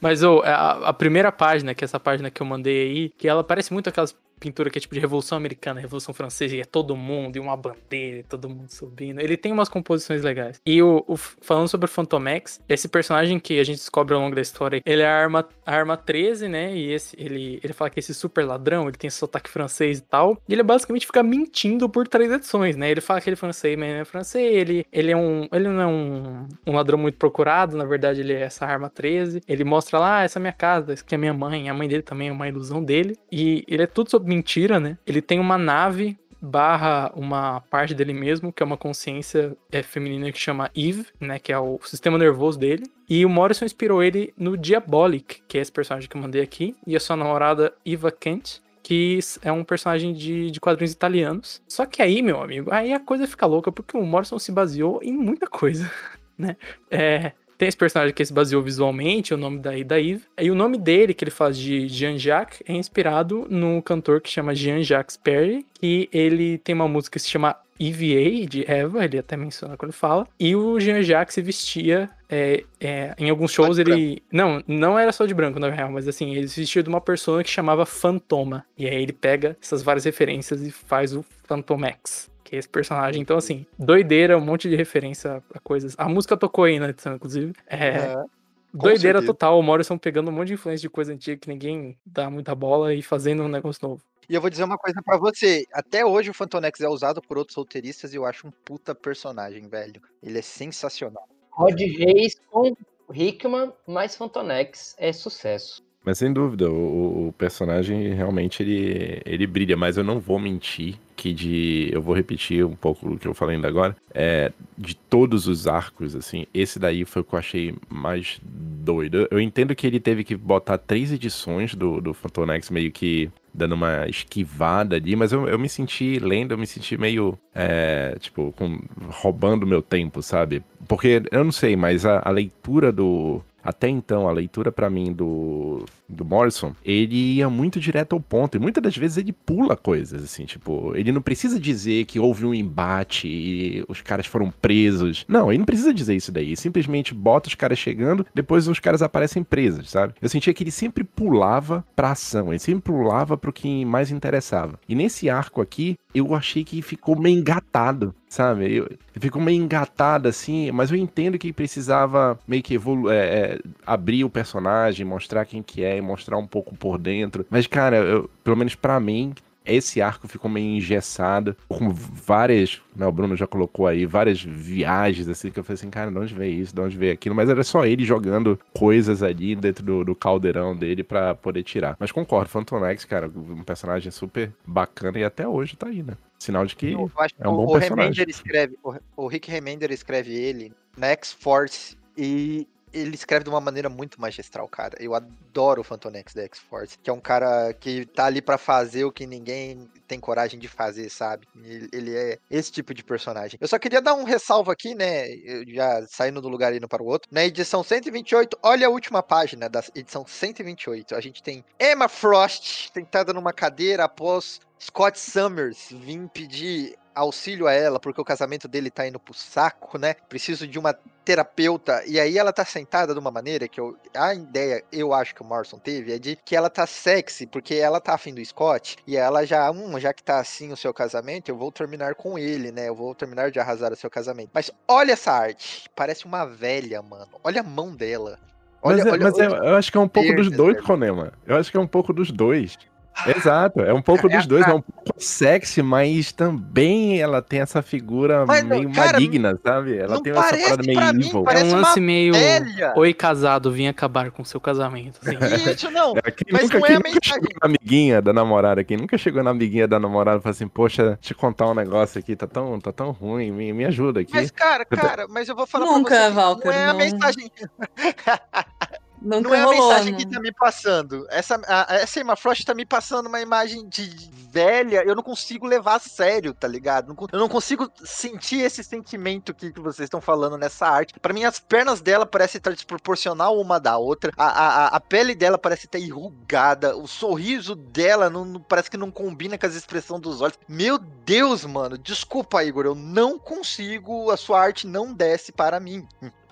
Mas oh, a, a, primeira página, que é essa página que eu mandei aí, que ela parece muito aquelas pintura que é tipo de Revolução Americana, Revolução Francesa, e é todo mundo, e uma bandeira, e todo mundo subindo. Ele tem umas composições legais. E o, o falando sobre o Phantomex, esse personagem que a gente descobre ao longo da história, ele é a arma, a arma 13, né? E esse, ele, ele fala que esse super ladrão, ele tem sotaque francês e tal. E ele basicamente fica mentindo por três edições, né? Ele fala que ele é francês, mas não é francês. Ele, ele, é um, ele não é um, um ladrão muito procurado, na verdade, ele é essa arma 13. Ele mostra lá, ah, essa é minha casa, essa aqui é minha mãe, a mãe dele também é uma ilusão dele. E ele é tudo sobre mentira, né? Ele tem uma nave barra uma parte dele mesmo, que é uma consciência é, feminina que chama Eve, né, que é o sistema nervoso dele. E o Morrison inspirou ele no Diabolic, que é esse personagem que eu mandei aqui, e a sua namorada Eva Kent, que é um personagem de, de quadrinhos italianos. Só que aí, meu amigo, aí a coisa fica louca, porque o Morrison se baseou em muita coisa, né? É, tem esse personagem que se baseou visualmente, o nome da Ida Eve. E o nome dele, que ele faz de Jean-Jacques, é inspirado no cantor que chama Jean-Jacques Perry, que ele tem uma música que se chama EVA, de Eva, ele até menciona quando fala. E o Jean-Jacques se vestia é, é, em alguns shows ele. Não, não era só de branco, na real, mas assim, ele se vestia de uma pessoa que chamava Fantoma. E aí ele pega essas várias referências e faz o Phantomex que é esse personagem. Então, assim, doideira, um monte de referência a coisas. A música tocou aí na edição, inclusive. É. é doideira certeza. total, o Morrison pegando um monte de influência de coisa antiga que ninguém dá muita bola e fazendo um negócio novo. E eu vou dizer uma coisa para você. Até hoje o Fantonex é usado por outros roteiristas e eu acho um puta personagem, velho. Ele é sensacional. Rod Reis com Hickman mais Fantonex é sucesso. Mas sem dúvida, o, o, personagem realmente ele, ele brilha, mas eu não vou mentir que de. Eu vou repetir um pouco o que eu falei ainda agora. É, de todos os arcos, assim, esse daí foi o que eu achei mais doido. Eu entendo que ele teve que botar três edições do, do Phantonex meio que dando uma esquivada ali, mas eu, eu me senti lendo, eu me senti meio, é, tipo, com, roubando meu tempo, sabe? Porque, eu não sei, mas a, a leitura do, até então, a leitura para mim do, do Morrison, ele ia muito direto ao ponto. E muitas das vezes ele pula coisas, assim, tipo, ele não precisa dizer que houve um embate e os caras foram presos. Não, ele não precisa dizer isso daí. Ele simplesmente bota os caras chegando, depois os caras aparecem presos, sabe? Eu sentia que ele sempre pulava pra ação, ele sempre pulava pro que mais interessava. E nesse arco aqui, eu achei que ficou meio engatado, sabe? Eu, ficou meio engatado assim, mas eu entendo que precisava meio que evolu é, é, abrir o personagem, mostrar quem que é, mostrar um pouco por dentro. Mas, cara, eu, pelo menos para mim, esse arco ficou meio engessado, com várias, né, o Bruno já colocou aí, várias viagens, assim, que eu falei assim, cara, de onde veio isso, de onde veio aquilo, mas era só ele jogando coisas ali dentro do, do caldeirão dele para poder tirar. Mas concordo, Phantom X, cara, um personagem super bacana e até hoje tá aí, né? Sinal de que eu acho é um bom o personagem. Remender escreve, o, o Rick Remender escreve ele na X-Force e ele escreve de uma maneira muito magistral, cara. Eu adoro o Fantonex da X-Force, que é um cara que tá ali para fazer o que ninguém tem coragem de fazer, sabe? Ele, é esse tipo de personagem. Eu só queria dar um ressalvo aqui, né? Já saindo do lugar e indo para o outro. Na edição 128, olha a última página da edição 128. A gente tem Emma Frost sentada numa cadeira após Scott Summers vir pedir auxílio a ela porque o casamento dele tá indo pro saco, né? Preciso de uma terapeuta. E aí ela tá sentada de uma maneira que eu, a ideia, eu acho que o Morrison teve, é de que ela tá sexy, porque ela tá afim do Scott, e ela já, hum, já que tá assim o seu casamento, eu vou terminar com ele, né? Eu vou terminar de arrasar o seu casamento. Mas olha essa arte, parece uma velha, mano. Olha a mão dela. Olha, mas, é, olha, mas olha, eu, eu, acho que é um pouco dos dois, Conema. Eu acho que é um pouco dos dois. Exato, é um pouco É, dos dois, a- é um pouco sexy, mas também ela tem essa figura Mas meio cara, maligna, sabe? Ela tem essa parada meio mim, evil. É um lance meio. velha. Oi, casado, vim acabar com seu casamento. assim. Isso não. É, quem Mas nunca, não é quem a nunca mensagem. chegou na amiguinha da namorada? Quem nunca chegou na amiguinha da namorada e falou assim, poxa, te contar um negócio aqui, tá tão, tá tão ruim, me, me ajuda aqui. Mas, cara, tô- cara, mas eu vou falar Nunca, pra você. Walter, não é a não. mensagem. Nunca Não é a mensagem não. que tá me passando. Essa, a, essa Emma Frost tá me passando uma imagem de velha. Eu não consigo levar a sério, tá ligado? Eu não consigo sentir esse sentimento que, que vocês estão falando nessa arte. Pra mim, as pernas dela parecem estar desproporcional uma da outra. A, a, a- a pele dela parece estar enrugada. O sorriso dela não, não- parece que não combina com as expressões dos olhos. Meu Deus, mano. Desculpa, Igor. Eu não consigo. A sua arte não desce para mim.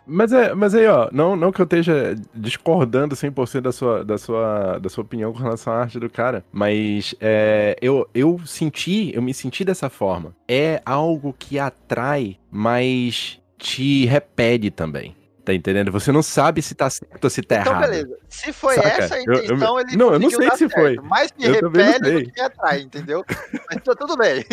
Mas, é, mas aí, ó, não, não que eu esteja discordando 100% da sua, da, sua, da sua opinião com relação à arte do cara, mas é, eu, eu senti, eu me senti dessa forma. É algo que atrai, mas te repele também. Tá entendendo? Você não sabe se tá certo ou se tá Então, errado. beleza. Se foi Saca? essa a Eu- eu- intenção, ele não, eu não sei se certo. foi. Mais me Eu repele do que me atrai, entendeu? Mas tá tudo bem.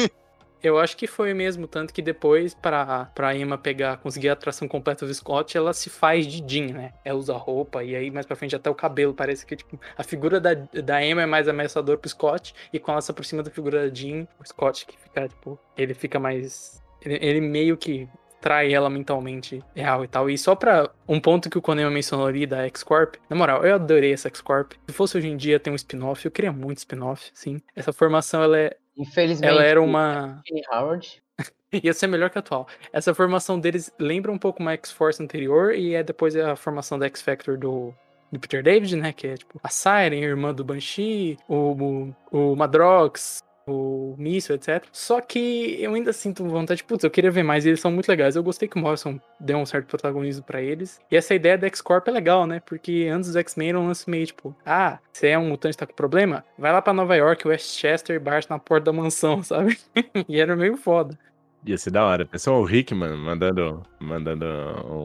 Eu acho que foi mesmo, tanto que depois, pra, pra Emma pegar, conseguir a atração completa do Scott, ela se faz de Jean, né? Ela usa roupa, e aí mais pra frente até o cabelo. Parece que, tipo, a figura da, da Emma é mais ameaçadora pro Scott, e quando ela se aproxima da figura da Jean, o Scott que fica, tipo, ele fica mais. Ele, ele meio que trai ela mentalmente real e tal. E só pra um ponto que o Konema mencionou ali da X-Corp, na moral, eu adorei essa X-Corp. Se fosse hoje em dia ter um spin-off, eu queria muito spin-off, sim. Essa formação, ela, é, Infelizmente, ela era uma. Howard. Ia ser melhor que a atual. Essa formação deles lembra um pouco uma X-Force anterior e é depois a formação da X-Factor do, do Peter David, né? Que é tipo a Siren, irmã do Banshee, o, o, o Madrox, o Míssil, etc. Só que eu ainda sinto vontade, putz, eu queria ver mais, e eles são muito legais. Eu gostei que o Morrison deu um certo protagonismo pra eles. E essa ideia da X-Corp é legal, né? Porque antes dos X-Men era um lance meio tipo, ah, você é um mutante tá com problema? Vai lá pra Nova York, Westchester, e bate na porta da mansão, sabe? e era meio foda. Ia ser da hora. Pensou o Hickman mandando, mandando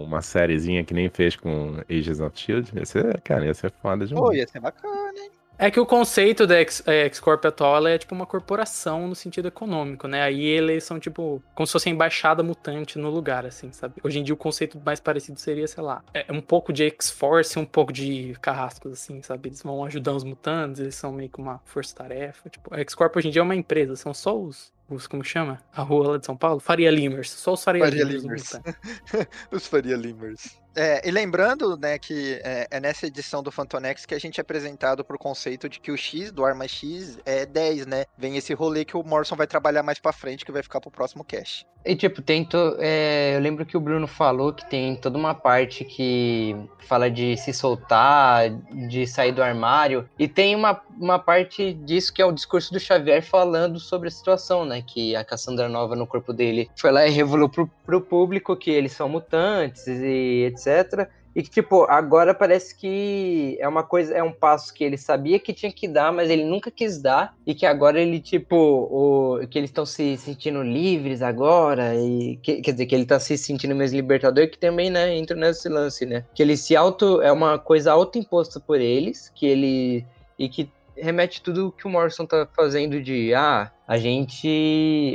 uma sériezinha que nem fez com Agents of Shield. Ia ser, cara, ia ser foda demais. Pô, ia ser bacana, hein? É que o conceito da é, X-Corp atual é tipo uma corporação no sentido econômico, né? Aí eles são tipo como se fosse a embaixada mutante no lugar, assim, sabe? Hoje em dia o conceito mais parecido seria, sei lá, é um pouco de X-Force um pouco de carrascos, assim, sabe? Eles vão ajudar os mutantes, eles são meio que uma força-tarefa. Tipo, a X-Corp hoje em dia é uma empresa, são só os. Os, como chama? A rua lá de São Paulo? Faria Limers. Só os Faria, Faria Limers. Limers. Os Faria Limers. É, e lembrando, né, que é, é nessa edição do Fantonex que a gente é apresentado pro conceito de que o X do Arma X é 10, né? Vem esse rolê que o Morrison vai trabalhar mais pra frente, que vai ficar pro próximo cast. E tipo, tem to... é, eu lembro que o Bruno falou que tem toda uma parte que fala de se soltar, de sair do armário. E tem uma, uma parte disso que é o discurso do Xavier falando sobre a situação, né? Que a Cassandra Nova no corpo dele foi lá e revelou pro, pro público que eles são mutantes e etc. E que, tipo, agora parece que é uma coisa, é um passo que ele sabia que tinha que dar, mas ele nunca quis dar. E que agora ele, tipo, o, que eles estão se sentindo livres agora. E que- quer dizer, que ele tá se sentindo mais libertador, que também, né, entra nesse lance, né? Que ele se auto. É uma coisa autoimposta por eles, que ele. E que remete tudo que o Morrison tá fazendo de ah, a gente.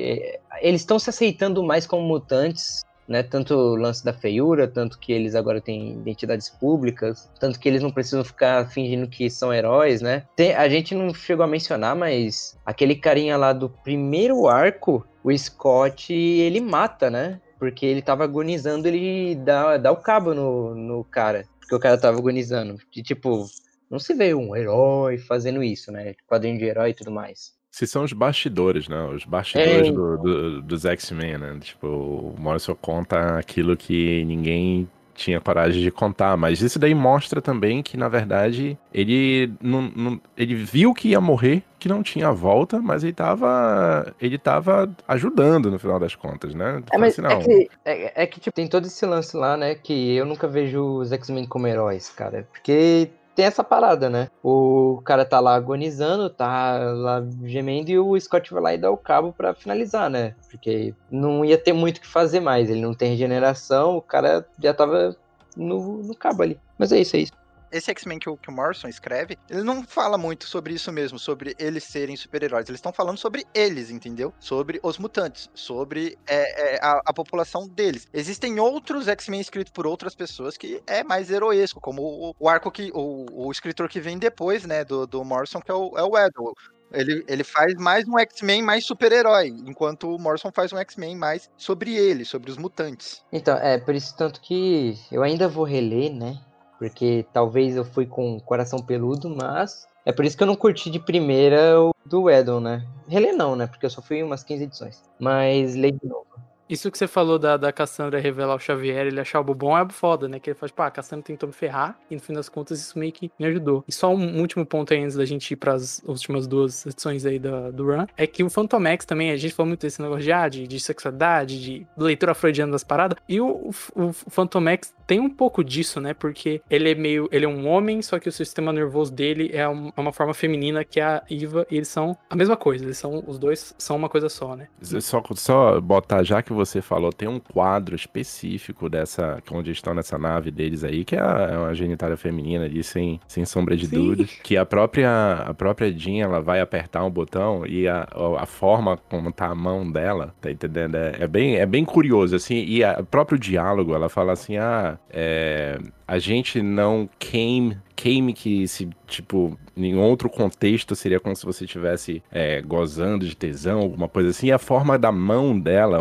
eh, Eles estão se aceitando mais como mutantes né? Tanto o lance da feiura, tanto que eles agora têm identidades públicas, tanto que eles não precisam ficar fingindo que são heróis, né? Tem, a gente não chegou a mencionar, mas aquele carinha lá do primeiro arco, o Scott, ele mata, né? Porque ele tava agonizando, ele dá, dá o cabo no, no cara. Porque o cara tava agonizando. E tipo, não se vê um herói fazendo isso, né? Quadrinho de herói e tudo mais. Se são os bastidores, né? Os bastidores É. do- do- dos X-Men, né? Tipo, o Morrison conta aquilo que ninguém tinha coragem de contar, mas isso daí mostra também que, na verdade, ele não, não- ele viu que ia morrer, que não tinha volta, mas ele tava, ele tava ajudando no final das contas, né? É, mas Falou é assim, que, é, é que tipo, tem todo esse lance lá, né? Que eu nunca vejo os X-Men como heróis, cara. Porque tem essa parada, né? O cara tá lá agonizando, tá lá gemendo e o Scott vai lá e dá o cabo pra finalizar, né? Porque não ia ter muito o que fazer mais. Ele não tem regeneração, o cara já tava no, no cabo ali. Mas é isso, é isso. Esse X-Men que, o- que o Morrison escreve, ele não fala muito sobre isso mesmo, sobre eles serem super-heróis. Eles estão falando sobre eles, entendeu? Sobre os mutantes, sobre é, é, a, a população deles. Existem outros X-Men escritos por outras pessoas que é mais heroesco, como o, o arco que. O, o escritor que vem depois, né, do, do Morrison, que é o, é o. Ele, ele faz mais um X-Men mais super-herói, enquanto o Morrison faz um X-Men mais sobre ele, sobre os mutantes. Então, é por isso tanto que eu ainda vou reler, né? Porque talvez eu fui com o coração peludo, mas é por isso que eu não curti de primeira o do Edel, né? Reler não, né? Porque eu só fui umas 15 edições. Mas leio de novo. Isso que você falou da, da Cassandra revelar o Xavier, ele achar o bom é foda, né? Que ele fala, tipo, ah, a Cassandra tentou me ferrar, e no fim das contas isso meio que me ajudou. E só um último ponto aí antes da gente ir pras últimas duas edições aí da, do Run, é que o Phantomex também, a gente falou muito desse negócio de, ah, de, de sexualidade, de leitura freudiana das paradas, e o, o, o Phantomex tem um pouco disso, né? Porque ele é meio, ele é um homem, só que o sistema nervoso dele é é uma forma feminina que é a Iva, e eles são a mesma coisa, eles são, os dois são uma coisa só, né? Só, só botar, já que você falou, tem um quadro específico dessa, onde estão nessa nave deles aí, que é é uma genitália feminina ali, sem, sem sombra de Sim. dúvidas. Que a própria, a própria Jean, ela vai apertar um botão e a, a forma como tá a mão dela, tá entendendo? É, é bem, é bem curioso, assim, e o próprio diálogo, ela fala assim, ah, é, a gente não came, came que se, tipo, em outro contexto seria como se você estivesse é, gozando de tesão, alguma coisa assim. E a forma da mão dela,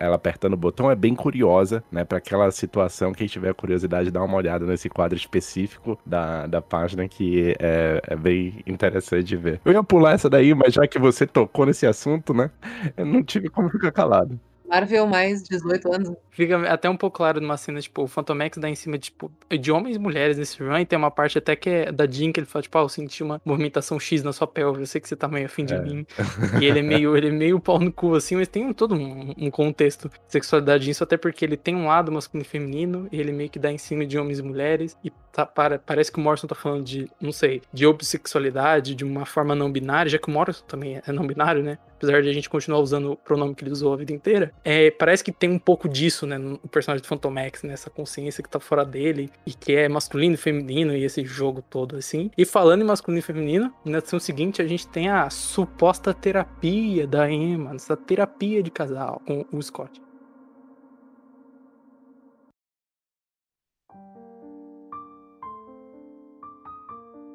ela apertando o botão, é bem curiosa, né? Pra aquela situação, quem tiver curiosidade, dá uma olhada nesse quadro específico da, da página, que é, é bem interessante de ver. Eu ia pular essa daí, mas já que você tocou nesse assunto, né? Eu não tive como ficar calado. Marvel mais 18 anos. Fica até um pouco claro numa cena, tipo, o Phantomex dá em cima, tipo, de homens e mulheres nesse run, e tem uma parte até que é da Jean, que ele fala, tipo, ah, eu senti uma movimentação X na sua pelve, eu sei que você tá meio afim de É. mim. E ele é meio, ele é meio pau no cu, assim, mas tem um- todo um, um contexto de sexualidade nisso, até porque ele tem um lado masculino e feminino, e ele meio que dá em cima de homens e mulheres, e tá, para, parece que o Morrison tá falando de, não sei, de homossexualidade, de uma forma não binária, já que o Morrison também é não binário, né? Apesar de a gente continuar usando o pronome que ele usou a vida inteira, é, parece que tem um pouco disso, né, no personagem do Phantom X, né, essa consciência que tá fora dele e que é masculino e feminino e esse jogo todo assim. E falando em masculino e feminino, na edição seguinte a gente tem a suposta terapia da Emma, essa terapia de casal com o Scott.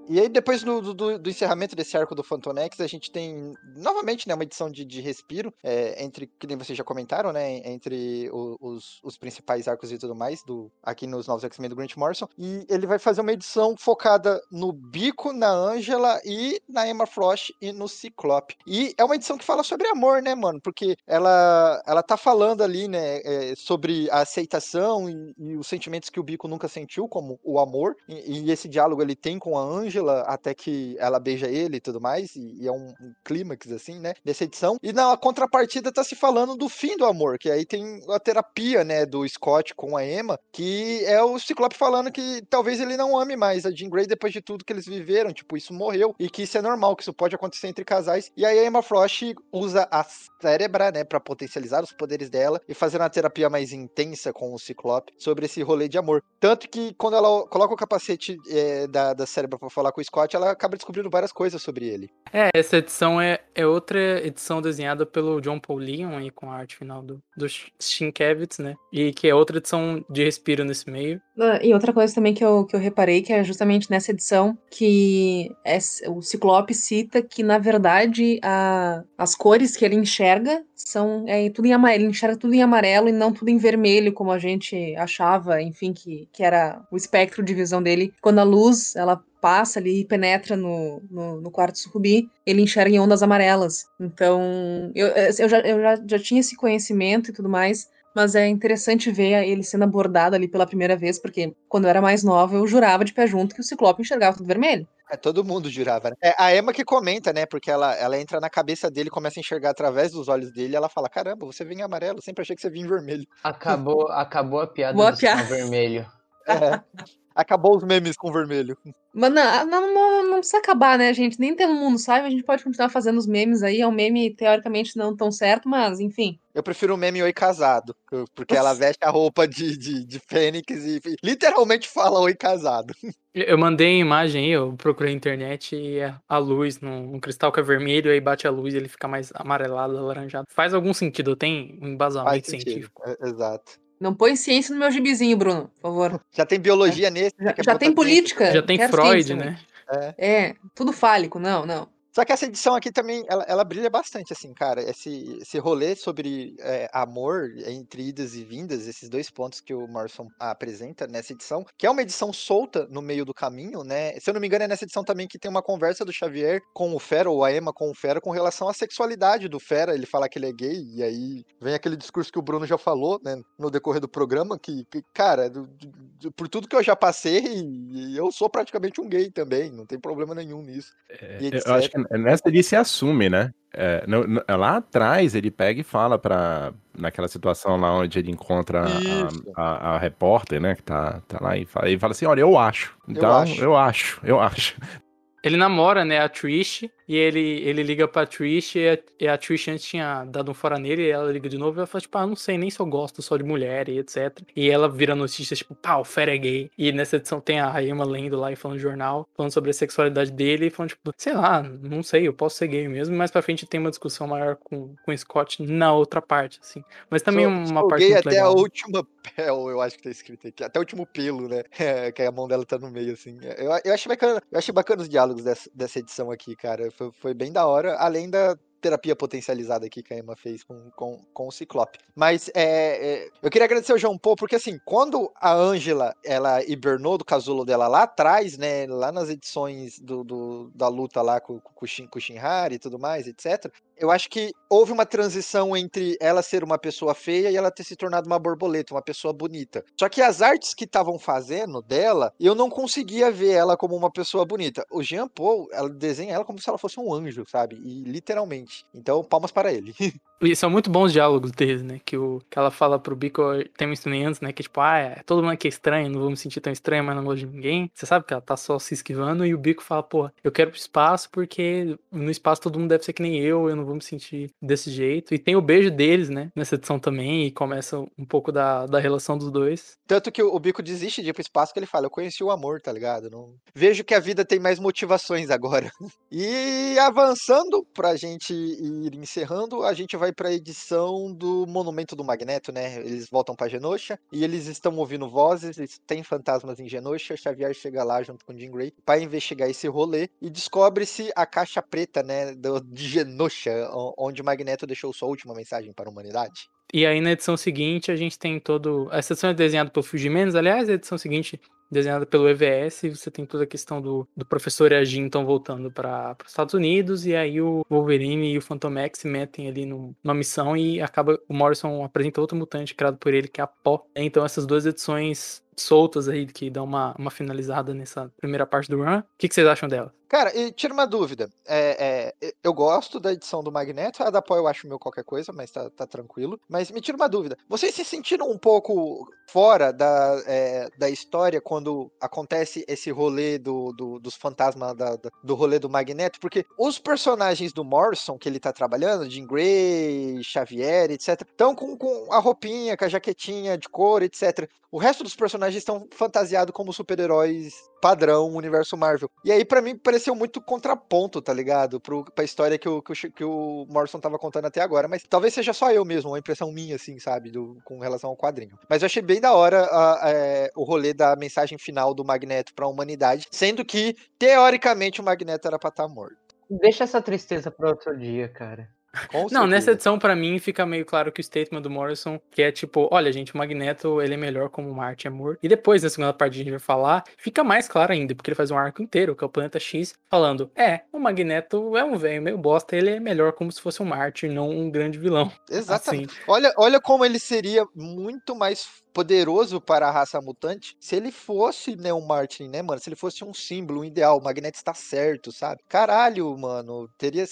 E aí, depois do, do- do encerramento desse arco do Phantonex, a gente tem novamente né, uma edição de, de respiro, é, entre, que nem vocês já comentaram, né? Entre o- os, os principais arcos e tudo mais, do, aqui nos novos X-Men do Grant Morrison. E ele vai fazer uma edição focada no Bico, na Angela e na Emma Frost e no Ciclope. E é uma edição que fala sobre amor, né, mano? Porque ela, ela tá falando ali, né, é, sobre a aceitação e, e os sentimentos que o Bico nunca sentiu, como o amor. E, e esse diálogo ele tem com a Angela até que ela beija ele e tudo mais. E, e é um, um clímax, assim, né, dessa edição. E na contrapartida tá se falando do fim do amor, que aí tem a terapia, né, do Scott com a Emma, que é o Ciclope falando que talvez ele não ame mais a Jean Grey depois de tudo que eles viveram, tipo, isso morreu, e que isso é normal, que isso pode acontecer entre casais. E aí a Emma Frost usa a cérebra, né, pra potencializar os poderes dela e fazer uma terapia mais intensa com o Ciclope sobre esse rolê de amor. Tanto que quando ela coloca o capacete eh, da, da cérebra pra falar com o Scott, ela acaba descobrindo várias coisas sobre ele. É, essa edição é, é outra edição desenhada pelo John Paul Leon e com a arte final do, do Sienkiewicz, né? E que é outra edição de respiro nesse meio. Ah, E outra coisa também que eu, que eu reparei, que é justamente nessa edição, que es- o Ciclope cita que, na verdade, a- as cores que ele enxerga são é, tudo em amarelo, ele enxerga tudo em amarelo e não tudo em vermelho, como a gente achava, enfim, que, que era o espectro de visão dele. Quando a luz, ela passa ali e penetra no, no, no quarto sucubi, ele enxerga em ondas amarelas. Então, eu, eu, já, eu já, já tinha esse conhecimento e tudo mais, mas é interessante ver ele sendo abordado ali pela primeira vez, porque quando eu era mais nova, eu jurava de pé junto que o Ciclope enxergava tudo vermelho. É, todo mundo jurava, né? É a Emma que comenta, né? Porque ela, ela entra na cabeça dele, começa a enxergar através dos olhos dele, e ela fala: Caramba, você vem em amarelo, eu sempre achei que você vinha em vermelho. Acabou, acabou a piada Boa do piada. É. Acabou os memes com vermelho. Mas não, não, não, não precisa acabar, né, gente? Nem todo mundo sabe, a gente pode continuar fazendo os memes aí. É um meme, teoricamente, não tão certo, mas enfim. Eu prefiro o meme Oi Casado, porque ela veste a roupa de, de, de Fênix e literalmente fala Oi Casado. Eu mandei a imagem aí, eu procurei na internet e é a luz num, um cristal que é vermelho, aí bate a luz e ele fica mais amarelado, alaranjado. Faz algum sentido, tem um embasamento científico. É, exato. Não põe ciência no meu gibizinho, Bruno, por favor. Já tem biologia é. nesse. Já, já tem política. Já tem Freud, ciência, né? É. é, tudo fálico, não, não. Só que essa edição aqui também, ela, ela brilha bastante, assim, cara. Esse, esse rolê sobre é, amor entre idas e vindas, esses dois pontos que o Morrison apresenta nessa edição, que é uma edição solta no meio do caminho, né? Se eu não me engano, é nessa edição também que tem uma conversa do Xavier com o Fera, ou a Emma com o Fera, com relação à sexualidade do Fera. Ele fala que ele é gay, e aí vem aquele discurso que o Bruno já falou, né, no decorrer do programa, que, que cara, do, do, por tudo que eu já passei, eu sou praticamente um gay também, não tem problema nenhum nisso. É, eu acho que nessa ele se assume, né? É, no, no, lá atrás ele pega e fala para naquela situação lá onde ele encontra a, a, a, repórter, né, que tá, tá lá e fala, ele fala assim, olha, eu acho. Então, eu acho, eu acho. Eu acho. Ele namora, né, a Trish, e ele, ele liga pra Trish, e a, e a Trish antes tinha dado um fora nele, e ela liga de novo, e ela fala, tipo, ah, não sei nem se eu gosto só de mulher, e etc. E ela vira notícia, tipo, o Fera é gay. E nessa edição tem a Emma lendo lá e falando no jornal, falando sobre a sexualidade dele, e falando, tipo, sei lá, não sei, eu posso ser gay mesmo, mais pra frente tem uma discussão maior com, com o Scott na outra parte, assim. Mas também sou, uma sou parte gay até legal. a última pel, eu acho que tá escrito aqui, até o último pelo, né, é, que a mão dela tá no meio, assim. Eu, eu achei bacana, eu achei bacana os diálogos dessa, dessa edição edição aqui, cara. Foi, foi bem da hora, além da terapia potencializada aqui que a Emma fez com, com, com o Ciclope. Mas é, é, eu queria agradecer ao João Paul, porque assim, quando a Angela ela hibernou do casulo dela lá atrás, né, lá nas edições do, do da luta lá com, com, com o Shinhari e tudo mais, etc., eu acho que houve uma transição entre ela ser uma pessoa feia e ela ter se tornado uma borboleta, uma pessoa bonita. Só que as artes que estavam fazendo dela, eu não conseguia ver ela como uma pessoa bonita. O Jean Paul, ela desenha ela como se ela fosse um anjo, sabe? E literalmente. Então, palmas para ele. E são muito bons diálogos deles, né? Que, o, que ela fala pro Bico, tem um antes, né? Que tipo, ah, é, todo mundo aqui é estranho, não vou me sentir tão estranho, mas não gosto de ninguém. Você sabe que ela tá só se esquivando e o Bico fala, pô, eu quero pro espaço porque no espaço todo mundo deve ser que nem eu, eu não vou me sentir desse jeito. E tem o beijo deles, né? Nessa edição também, e começa um pouco da, da relação dos dois. Tanto que o Bico desiste de ir pro espaço que ele fala, eu conheci o amor, tá ligado? Não... Vejo que a vida tem mais motivações agora. e avançando pra gente ir encerrando, a gente vai pra edição do Monumento do Magneto, né? Eles voltam pra Genosha e eles estão ouvindo vozes, tem fantasmas em Genosha. Xavier chega lá junto com Jean Grey para investigar esse rolê e descobre-se a caixa preta, né, do, de Genosha, onde o Magneto deixou sua última mensagem para a humanidade. E aí na edição seguinte a gente tem todo. Essa edição é desenhada pelo Phil Jimenez, aliás, a edição seguinte desenhada pelo EVS, você tem toda a questão do, do professor e a Jean estão voltando para os Estados Unidos, e aí o Wolverine e o Phantom X se metem ali no, numa missão e acaba. O Morrison apresenta outro mutante criado por ele, que é a Pó. Então essas duas edições soltas aí que dão uma, uma finalizada nessa primeira parte do run. O que, que vocês acham dela? Cara, e tira uma dúvida. É, é, eu gosto da edição do Magneto, a da Pó eu acho meu qualquer coisa, mas tá, tá, tranquilo. Mas me tira uma dúvida. Vocês se sentiram um pouco fora da, é, da história quando acontece esse rolê do, do dos fantasmas da, do rolê do Magneto? Porque os personagens do Morrison que ele tá trabalhando, Jean Grey, Xavier, etc., estão com, com a roupinha, com a jaquetinha de cor, etc. O resto dos personagens estão fantasiados como super-heróis padrão universo Marvel. E aí, para mim, pareceu muito contraponto, tá ligado? Pro, pra história que o, que o, que o Morrison tava contando até agora. Mas talvez seja só eu mesmo, uma impressão minha, assim, sabe? Do, com relação ao quadrinho. Mas eu achei bem da hora a, a, é, o rolê da mensagem final do Magneto pra humanidade, sendo que, teoricamente, o Magneto era pra estar tá morto. Deixa essa tristeza para outro dia, cara. Não, nessa edição, para mim, fica meio claro que o statement do Morrison, que é tipo, olha, gente, o Magneto, ele é melhor como Marte Amor. E depois, na segunda parte, a gente vai falar, fica mais claro ainda, porque ele faz um arco inteiro, que é o Planeta X, falando, é, o Magneto é um velho meio bosta, ele é melhor como se fosse um Marte, não um grande vilão. Exatamente. Assim. Olha, olha como ele seria muito mais poderoso para a raça mutante se ele fosse, né, um Martin, né, mano? Se ele fosse um símbolo, um ideal, o Magneto está certo, sabe? Caralho, mano, teria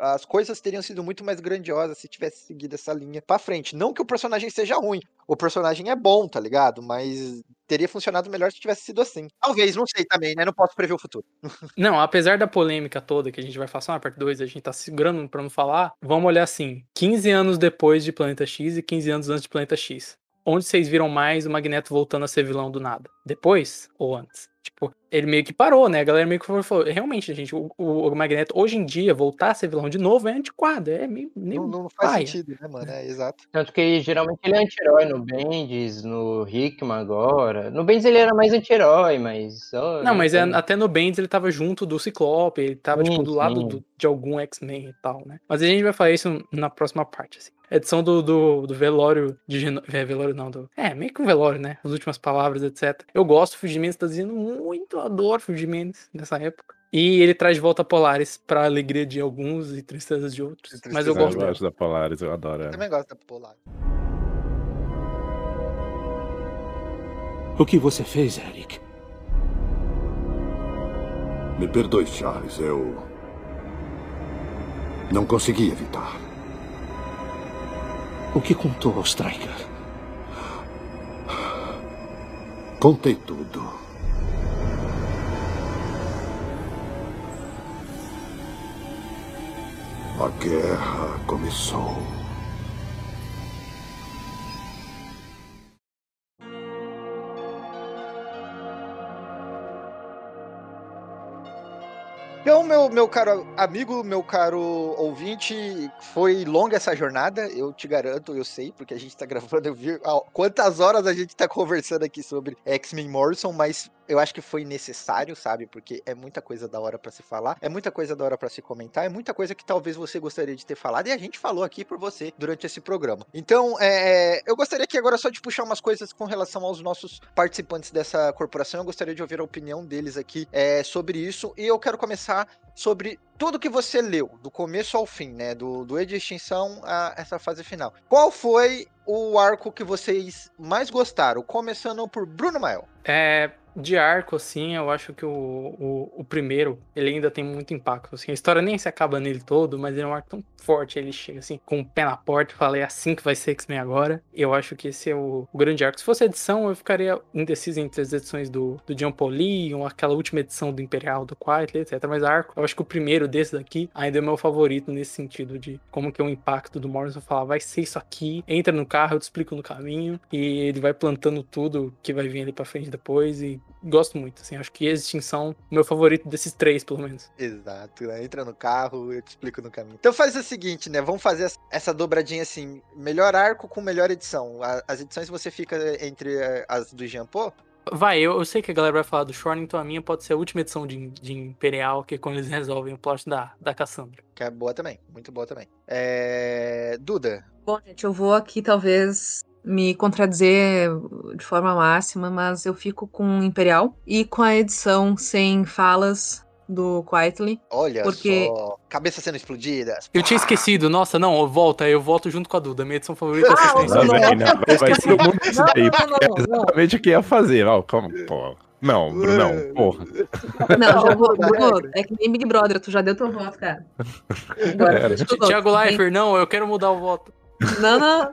as coisas teriam sido muito mais grandiosas se tivesse seguido essa linha para frente. Não que o personagem seja ruim, o personagem é bom, tá ligado? Mas teria funcionado melhor se tivesse sido assim. Talvez, não sei também, né? Não posso prever o futuro. Não, apesar da polêmica toda que a gente vai falar na parte 2, a gente tá segurando pra não falar, vamos olhar assim: 15 anos depois de Planeta X e 15 anos antes de Planeta X. Onde vocês viram mais o Magneto voltando a ser vilão do nada? Depois ou antes? Tipo, ele meio que parou, né? A galera meio que falou, falou realmente, gente, o, o, Magneto hoje em dia voltar a ser vilão de novo é antiquado, é meio. não, não faz paia. sentido, né, mano? É exato. Tanto que geralmente ele é anti-herói no Bendis, no Hickman agora. No Bendis ele era mais anti-herói, mas. Oh, não, mas é, até no Bendis ele tava junto do Ciclope, ele tava, sim, tipo, do sim. lado do, de algum X-Men e tal, né? Mas a gente vai falar isso na próxima parte, assim edição do, do, do velório de Geno... é, velório não, do... é, meio que um velório, né? As últimas palavras, etc. Eu gosto, o Phil Mendes tá dizendo muito, adoro Phil Mendes nessa época. E ele traz de volta Polaris pra alegria de alguns e tristeza de outros. Tristeza Mas eu gosto, eu gosto da Polaris, eu adoro ela. Eu também gosto da Polaris. O que você fez, Eric? Me perdoe, Charles, eu. Não consegui evitar. O que contou ao Striker? Contei tudo. A guerra começou. Então, meu, meu caro amigo, meu caro ouvinte, foi longa essa jornada, eu te garanto, eu sei, porque a gente tá gravando, eu vi quantas horas a gente tá conversando aqui sobre X-Men Morrison, mas eu acho que foi necessário, sabe? Porque é muita coisa da hora para se falar, é muita coisa da hora para se comentar, é muita coisa que talvez você gostaria de ter falado e a gente falou aqui por você durante esse programa. Então, é, eu gostaria aqui agora só de puxar umas coisas com relação aos nossos participantes dessa corporação. Eu gostaria de ouvir a opinião deles aqui é, sobre isso e eu quero começar sobre tudo que você leu, do começo ao fim, né? Do, do de Extinção a essa fase final. Qual foi o arco que vocês mais gostaram? Começando por Bruno Mael. É, de arco, assim, eu acho que o, o, o, primeiro, ele ainda tem muito impacto, assim. A história nem se acaba nele todo, mas ele é um arco tão forte, ele chega, assim, com o pé na porta e fala, é assim que vai ser X-Men agora. Eu acho que esse é o, o, grande arco. Se fosse edição, eu ficaria indeciso entre as edições do, do John Pauli, ou aquela última edição do Imperial, do Quietly, etc. Mas arco, eu acho que o primeiro desse daqui ainda é meu favorito nesse sentido de como que é o impacto do Morrison falar, vai ser isso aqui, entra no carro, eu te explico no caminho, e ele vai plantando tudo que vai vir ali pra frente depois, e gosto muito, assim, acho que Extinção é o meu favorito desses três, pelo menos. Exato, né? entra no carro, eu te explico no caminho. Então faz o seguinte, né, vamos fazer essa dobradinha assim, melhor arco com melhor edição. As edições você fica entre eh, as do Jean Paul, Vai, eu, eu, sei que a galera vai falar do Shorn, então a minha pode ser a última edição de, de Imperial, que é quando eles resolvem o plot da, da Cassandra. Que é boa também, muito boa também. É... Duda. Bom, gente, eu vou aqui talvez me contradizer de forma máxima, mas eu fico com Imperial e com a edição sem falas do Quietly. Olha porque... só, cabeça sendo explodida. Eu tinha esquecido, nossa, não, volta, eu volto junto com a Duda, minha edição favorita. Ah, é não, não, não, vai ser mundo isso aí, é exatamente o que ia fazer, ó, como, pô. Não, não, porra. Não, já vou, Bruno, é que nem Big Brother, tu já deu teu voto, cara. Agora, Thiago Leifert, não, eu quero mudar o voto. Não, não.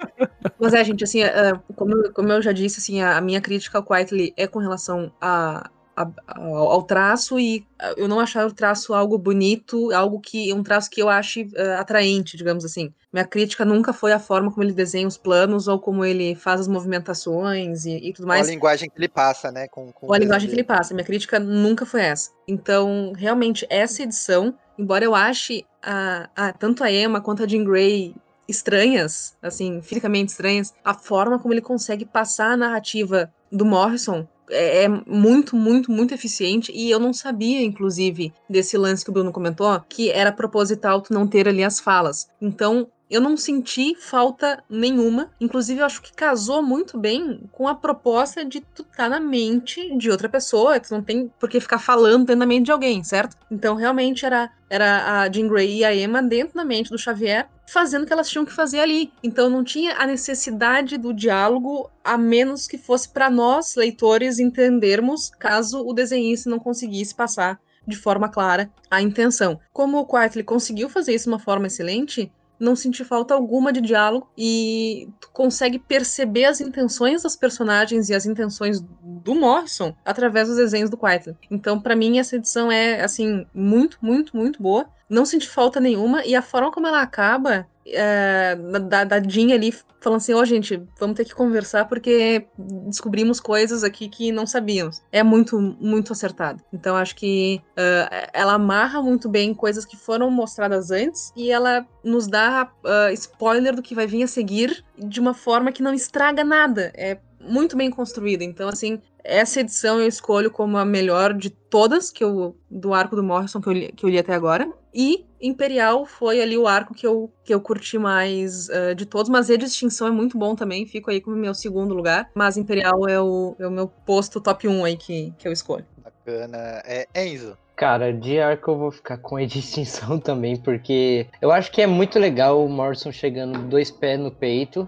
Mas é, gente, assim, é, como, como eu já disse, assim, a, minha crítica ao Quietly é com relação a, a, ao traço e eu não achar o traço algo bonito, algo que um traço que eu ache uh, atraente, digamos assim. Minha crítica nunca foi a forma como ele desenha os planos ou como ele faz as movimentações e, e tudo mais. Ou a linguagem que ele passa, né? Com, com ou a linguagem dele. que ele passa. Minha crítica nunca foi essa. Então, realmente, essa edição, embora eu ache a, a, tanto a Emma quanto a Jean Grey estranhas, assim, fisicamente estranhas, a forma como ele consegue passar a narrativa do Morrison é, é muito, muito, muito eficiente. E eu não sabia, inclusive, desse lance que o Bruno comentou, que era proposital tu não ter ali as falas. Então, eu não senti falta nenhuma. Inclusive, eu acho que casou muito bem com a proposta de tu tá na mente de outra pessoa. Tu não tem por que ficar falando dentro da mente de alguém, certo? Então, realmente, era, era a Jean Grey e a Emma dentro da mente do Xavier, fazendo o que elas tinham que fazer ali. Então, não tinha a necessidade do diálogo, a menos que fosse para nós, leitores, entendermos caso o desenhista não conseguisse passar de forma clara a intenção. Como o Quietly conseguiu fazer isso de uma forma excelente, não senti falta alguma de diálogo e tu consegue perceber as intenções das personagens e as intenções do Morrison através dos desenhos do Quietly. Então, para mim, essa edição é, assim, muito, muito, muito boa. Não senti falta nenhuma e a forma como ela acaba é, da, da ali falando assim, ó, oh, gente, vamos ter que conversar porque descobrimos coisas aqui que não sabíamos. É muito, muito acertado. Então acho que uh, ela amarra muito bem coisas que foram mostradas antes e ela nos dá uh, spoiler do que vai vir a seguir de uma forma que não estraga nada. É muito bem construída. Então, assim, essa edição eu escolho como a melhor de todas que eu, do arco do Morrison que eu, li, que eu li até agora. E Imperial foi ali o arco que eu, que eu curti mais uh, de todos, mas E de Extinção é muito bom também, fico aí como meu segundo lugar. Mas Imperial é o, é o meu posto top 1 aí que, que eu escolho. Bacana. É Enzo. Cara, de arco eu vou ficar com a de extinção também, porque eu acho que é muito legal o Morrison chegando dois pés no peito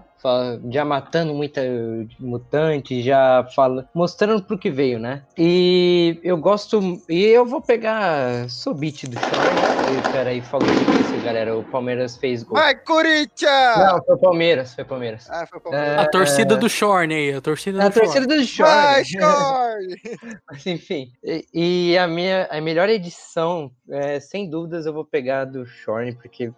já matando muita mutante, já fala, mostrando pro que veio, né? E eu gosto, e eu vou pegar Sobit do Shore. Peraí, falou isso, galera. O Palmeiras fez gol. Vai, Corinthians! Não, foi Palmeiras, foi Palmeiras. Ah, foi Palmeiras. É... A torcida do Shorne aí, a torcida do A torcida do Shorne. Vai, Shorne! Mas enfim, e, e, a minha a melhor edição, é, sem dúvidas, eu vou pegar do Shorne, porque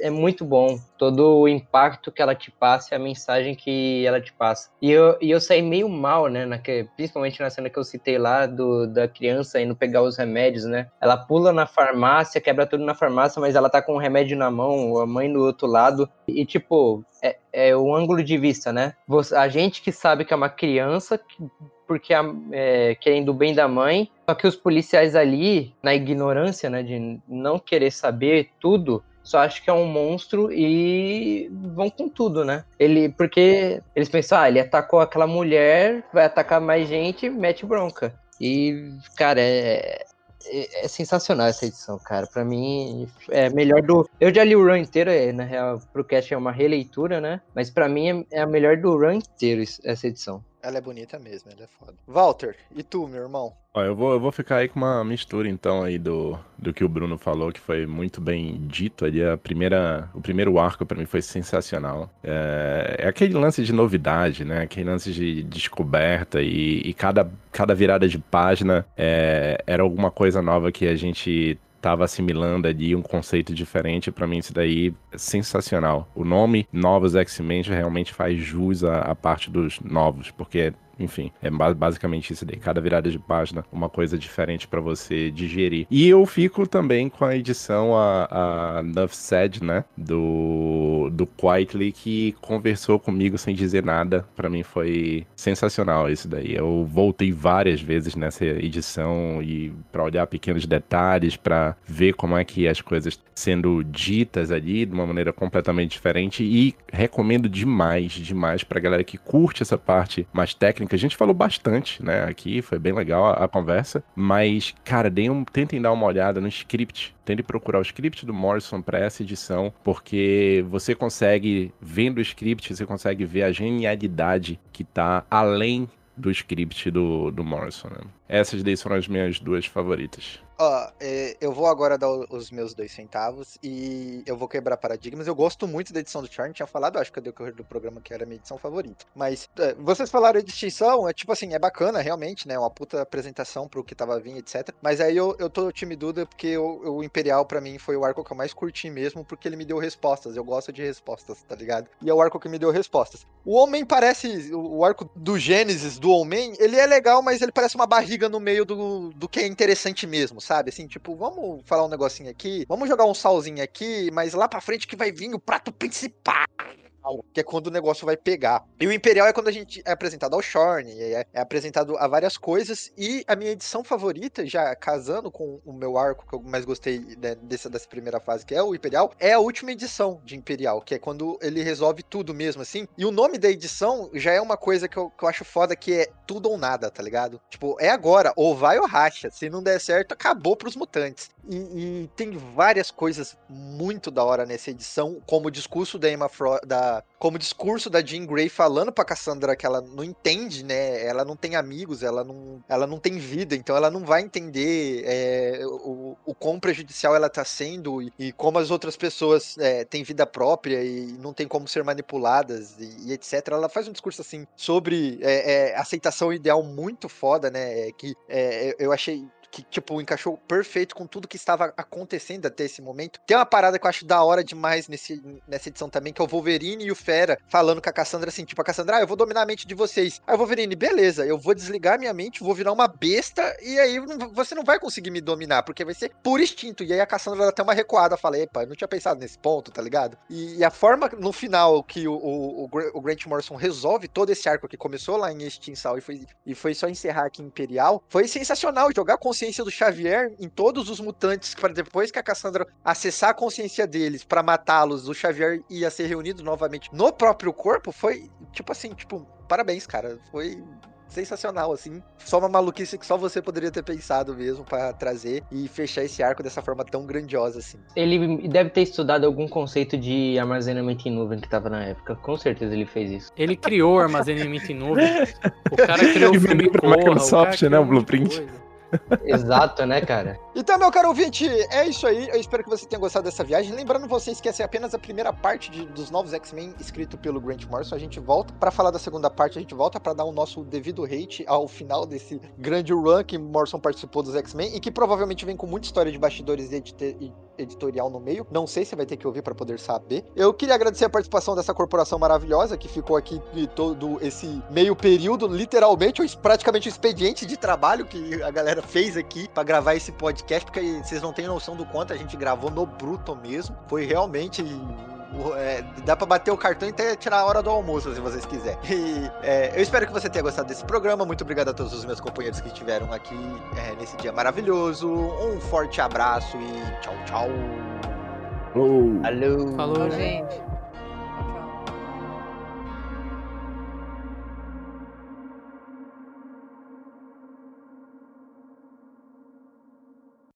é muito bom todo o impacto que ela te passa mensagem que ela te passa. E eu, e eu saí meio mal, né? Naque, principalmente na cena que eu citei lá do, da criança indo pegar os remédios, né? Ela pula na farmácia, quebra tudo na farmácia, mas ela tá com o remédio na mão, a mãe do outro lado. E, tipo, é, é o ângulo de vista, né? A gente que sabe que é uma criança, porque é, querendo o bem da mãe, só que os policiais ali, na ignorância, né, de não querer saber tudo, só acho que é um monstro e vão com tudo, né? Ele, porque eles pensam, ah, ele atacou aquela mulher, vai atacar mais gente, mete bronca. E, cara, é, é, é sensacional essa edição, cara. Para mim é melhor do. Eu já li o run inteiro, é, na real, pro cast é uma releitura, né? Mas para mim é, é a melhor do run inteiro essa edição. Ela é bonita mesmo, ela é foda. Walter, e tu, meu irmão? Ó, eu vou, eu vou ficar aí com uma mistura, então, aí do, do que o Bruno falou, que foi muito bem dito ali. A primeira, o primeiro arco para mim foi sensacional. É, é, aquele lance de novidade, né? Aquele lance de descoberta e, e cada, cada virada de página é, era alguma coisa nova que a gente tava assimilando ali um conceito diferente. para mim, isso daí é sensacional. O nome Novos X-Men realmente faz jus à, à parte dos novos, porque enfim, é basicamente isso daí. Cada virada de página, uma coisa diferente para você digerir. E eu fico também com a edição, a, a Nuff Said, né? Do, do Quietly, que conversou comigo sem dizer nada. para mim foi sensacional isso daí. Eu voltei várias vezes nessa edição e para olhar pequenos detalhes, para ver como é que as coisas sendo ditas ali de uma maneira completamente diferente. E recomendo demais, demais pra galera que curte essa parte mais técnica que a gente falou bastante, né, aqui, foi bem legal a, a conversa, mas, cara, um, tentem dar uma olhada no script, tentem procurar o script do Morrison para essa edição, porque você consegue, vendo o script, você consegue ver a genialidade que tá além do script do, do Morrison, né? Essas daí foram as minhas duas favoritas. Ó, é, eu vou agora dar os meus dois centavos e eu vou quebrar paradigmas. Eu gosto muito da edição do Charm, tinha falado, acho que eu decorrer do programa que era a minha edição favorita. Mas é, vocês falaram de extinção, é tipo assim, é bacana realmente, né? Uma puta apresentação pro que tava vindo, etc. Mas aí eu, eu tô time Duda porque o, o Imperial para mim foi o arco que eu mais curti mesmo, porque ele me deu respostas. Eu gosto de respostas, tá ligado? E é o arco que me deu respostas. O Homem parece, o arco do Gênesis do Homem, ele é legal, mas ele parece uma barriga no meio do, do que é interessante mesmo, sabe? Assim, tipo, vamos falar um negocinho aqui, vamos jogar um salzinho aqui, mas lá pra frente que vai vir o prato principal que é quando o negócio vai pegar. E o Imperial é quando a gente é apresentado ao Shorn, é, é, apresentado a várias coisas, e a minha edição favorita, já casando com o meu arco que eu mais gostei né, dessa, dessa primeira fase, que é o Imperial, é a última edição de Imperial, que é quando ele resolve tudo mesmo, assim. E o nome da edição já é uma coisa que eu, que eu acho foda, que é tudo ou nada, tá ligado? Tipo, é agora, ou vai ou racha. Se não der certo, acabou pros mutantes. E, e tem várias coisas muito da hora nessa edição, como o discurso da Emma Frost, da, como discurso da Jean Grey falando pra Cassandra que ela não entende, né? Ela não tem amigos, ela não, ela não tem vida, então ela não vai entender é, o, o quão prejudicial ela tá sendo e, e como as outras pessoas é, têm vida própria e não tem como ser manipuladas e, e etc. Ela faz um discurso assim sobre é, é aceitação ideal muito foda, né? É, que é, eu achei que, tipo, encaixou perfeito com tudo que estava acontecendo até esse momento. Tem uma parada que eu acho da hora demais nesse, nessa edição também, que é o Wolverine e o Fera falando com a Cassandra assim, tipo, a Cassandra, ah, eu vou dominar a mente de vocês. Aí o Wolverine, beleza, eu vou desligar minha mente, vou virar uma besta, e aí você não vai conseguir me dominar, porque vai ser por instinto. E aí a Cassandra dá até uma recuada, fala, epa, eu não tinha pensado nesse ponto, tá ligado? E, e a forma, no final, que o, o, o, Grant Morrison resolve todo esse arco que começou lá em Extinção e foi, e foi só encerrar aqui em Imperial, foi sensacional, jogar com consciência do Xavier em todos os mutantes, para depois que a Cassandra acessar a consciência deles para matá-los, o Xavier ia ser reunido novamente no próprio corpo, foi tipo assim, tipo, parabéns, cara. Foi sensacional, assim. Só uma maluquice que só você poderia ter pensado mesmo para trazer e fechar esse arco dessa forma tão grandiosa, assim. Ele deve ter estudado algum conceito de armazenamento em nuvem que tava na época. Com certeza ele fez isso. Ele criou armazenamento em nuvem. O cara criou o Microsoft, né? O blueprint. Exato, né, cara? Então, meu caro ouvinte, é isso aí. Eu espero que você tenha gostado dessa viagem. Lembrando vocês que essa é apenas a primeira parte de, dos novos X-Men escrito pelo Grant Morrison. A gente volta para falar da segunda parte, a gente volta para dar o nosso devido hate ao final desse grande run que Morrison participou dos X-Men e que provavelmente vem com muita história de bastidores e editorial no meio. Não sei se vai ter que ouvir para poder saber. Eu queria agradecer a participação dessa corporação maravilhosa que ficou aqui todo esse meio período, literalmente, praticamente um expediente de trabalho que a galera fez aqui para gravar esse podcast, porque vocês não têm noção do quanto a gente gravou no bruto mesmo. Foi realmente é, dá pra bater o cartão e até tirar a hora do almoço, se vocês quiserem. E, é, eu espero que você tenha gostado desse programa. Muito obrigado a todos os meus companheiros que estiveram aqui é, nesse dia maravilhoso. Um forte abraço e tchau, tchau. Falou. Alô. Falou, gente.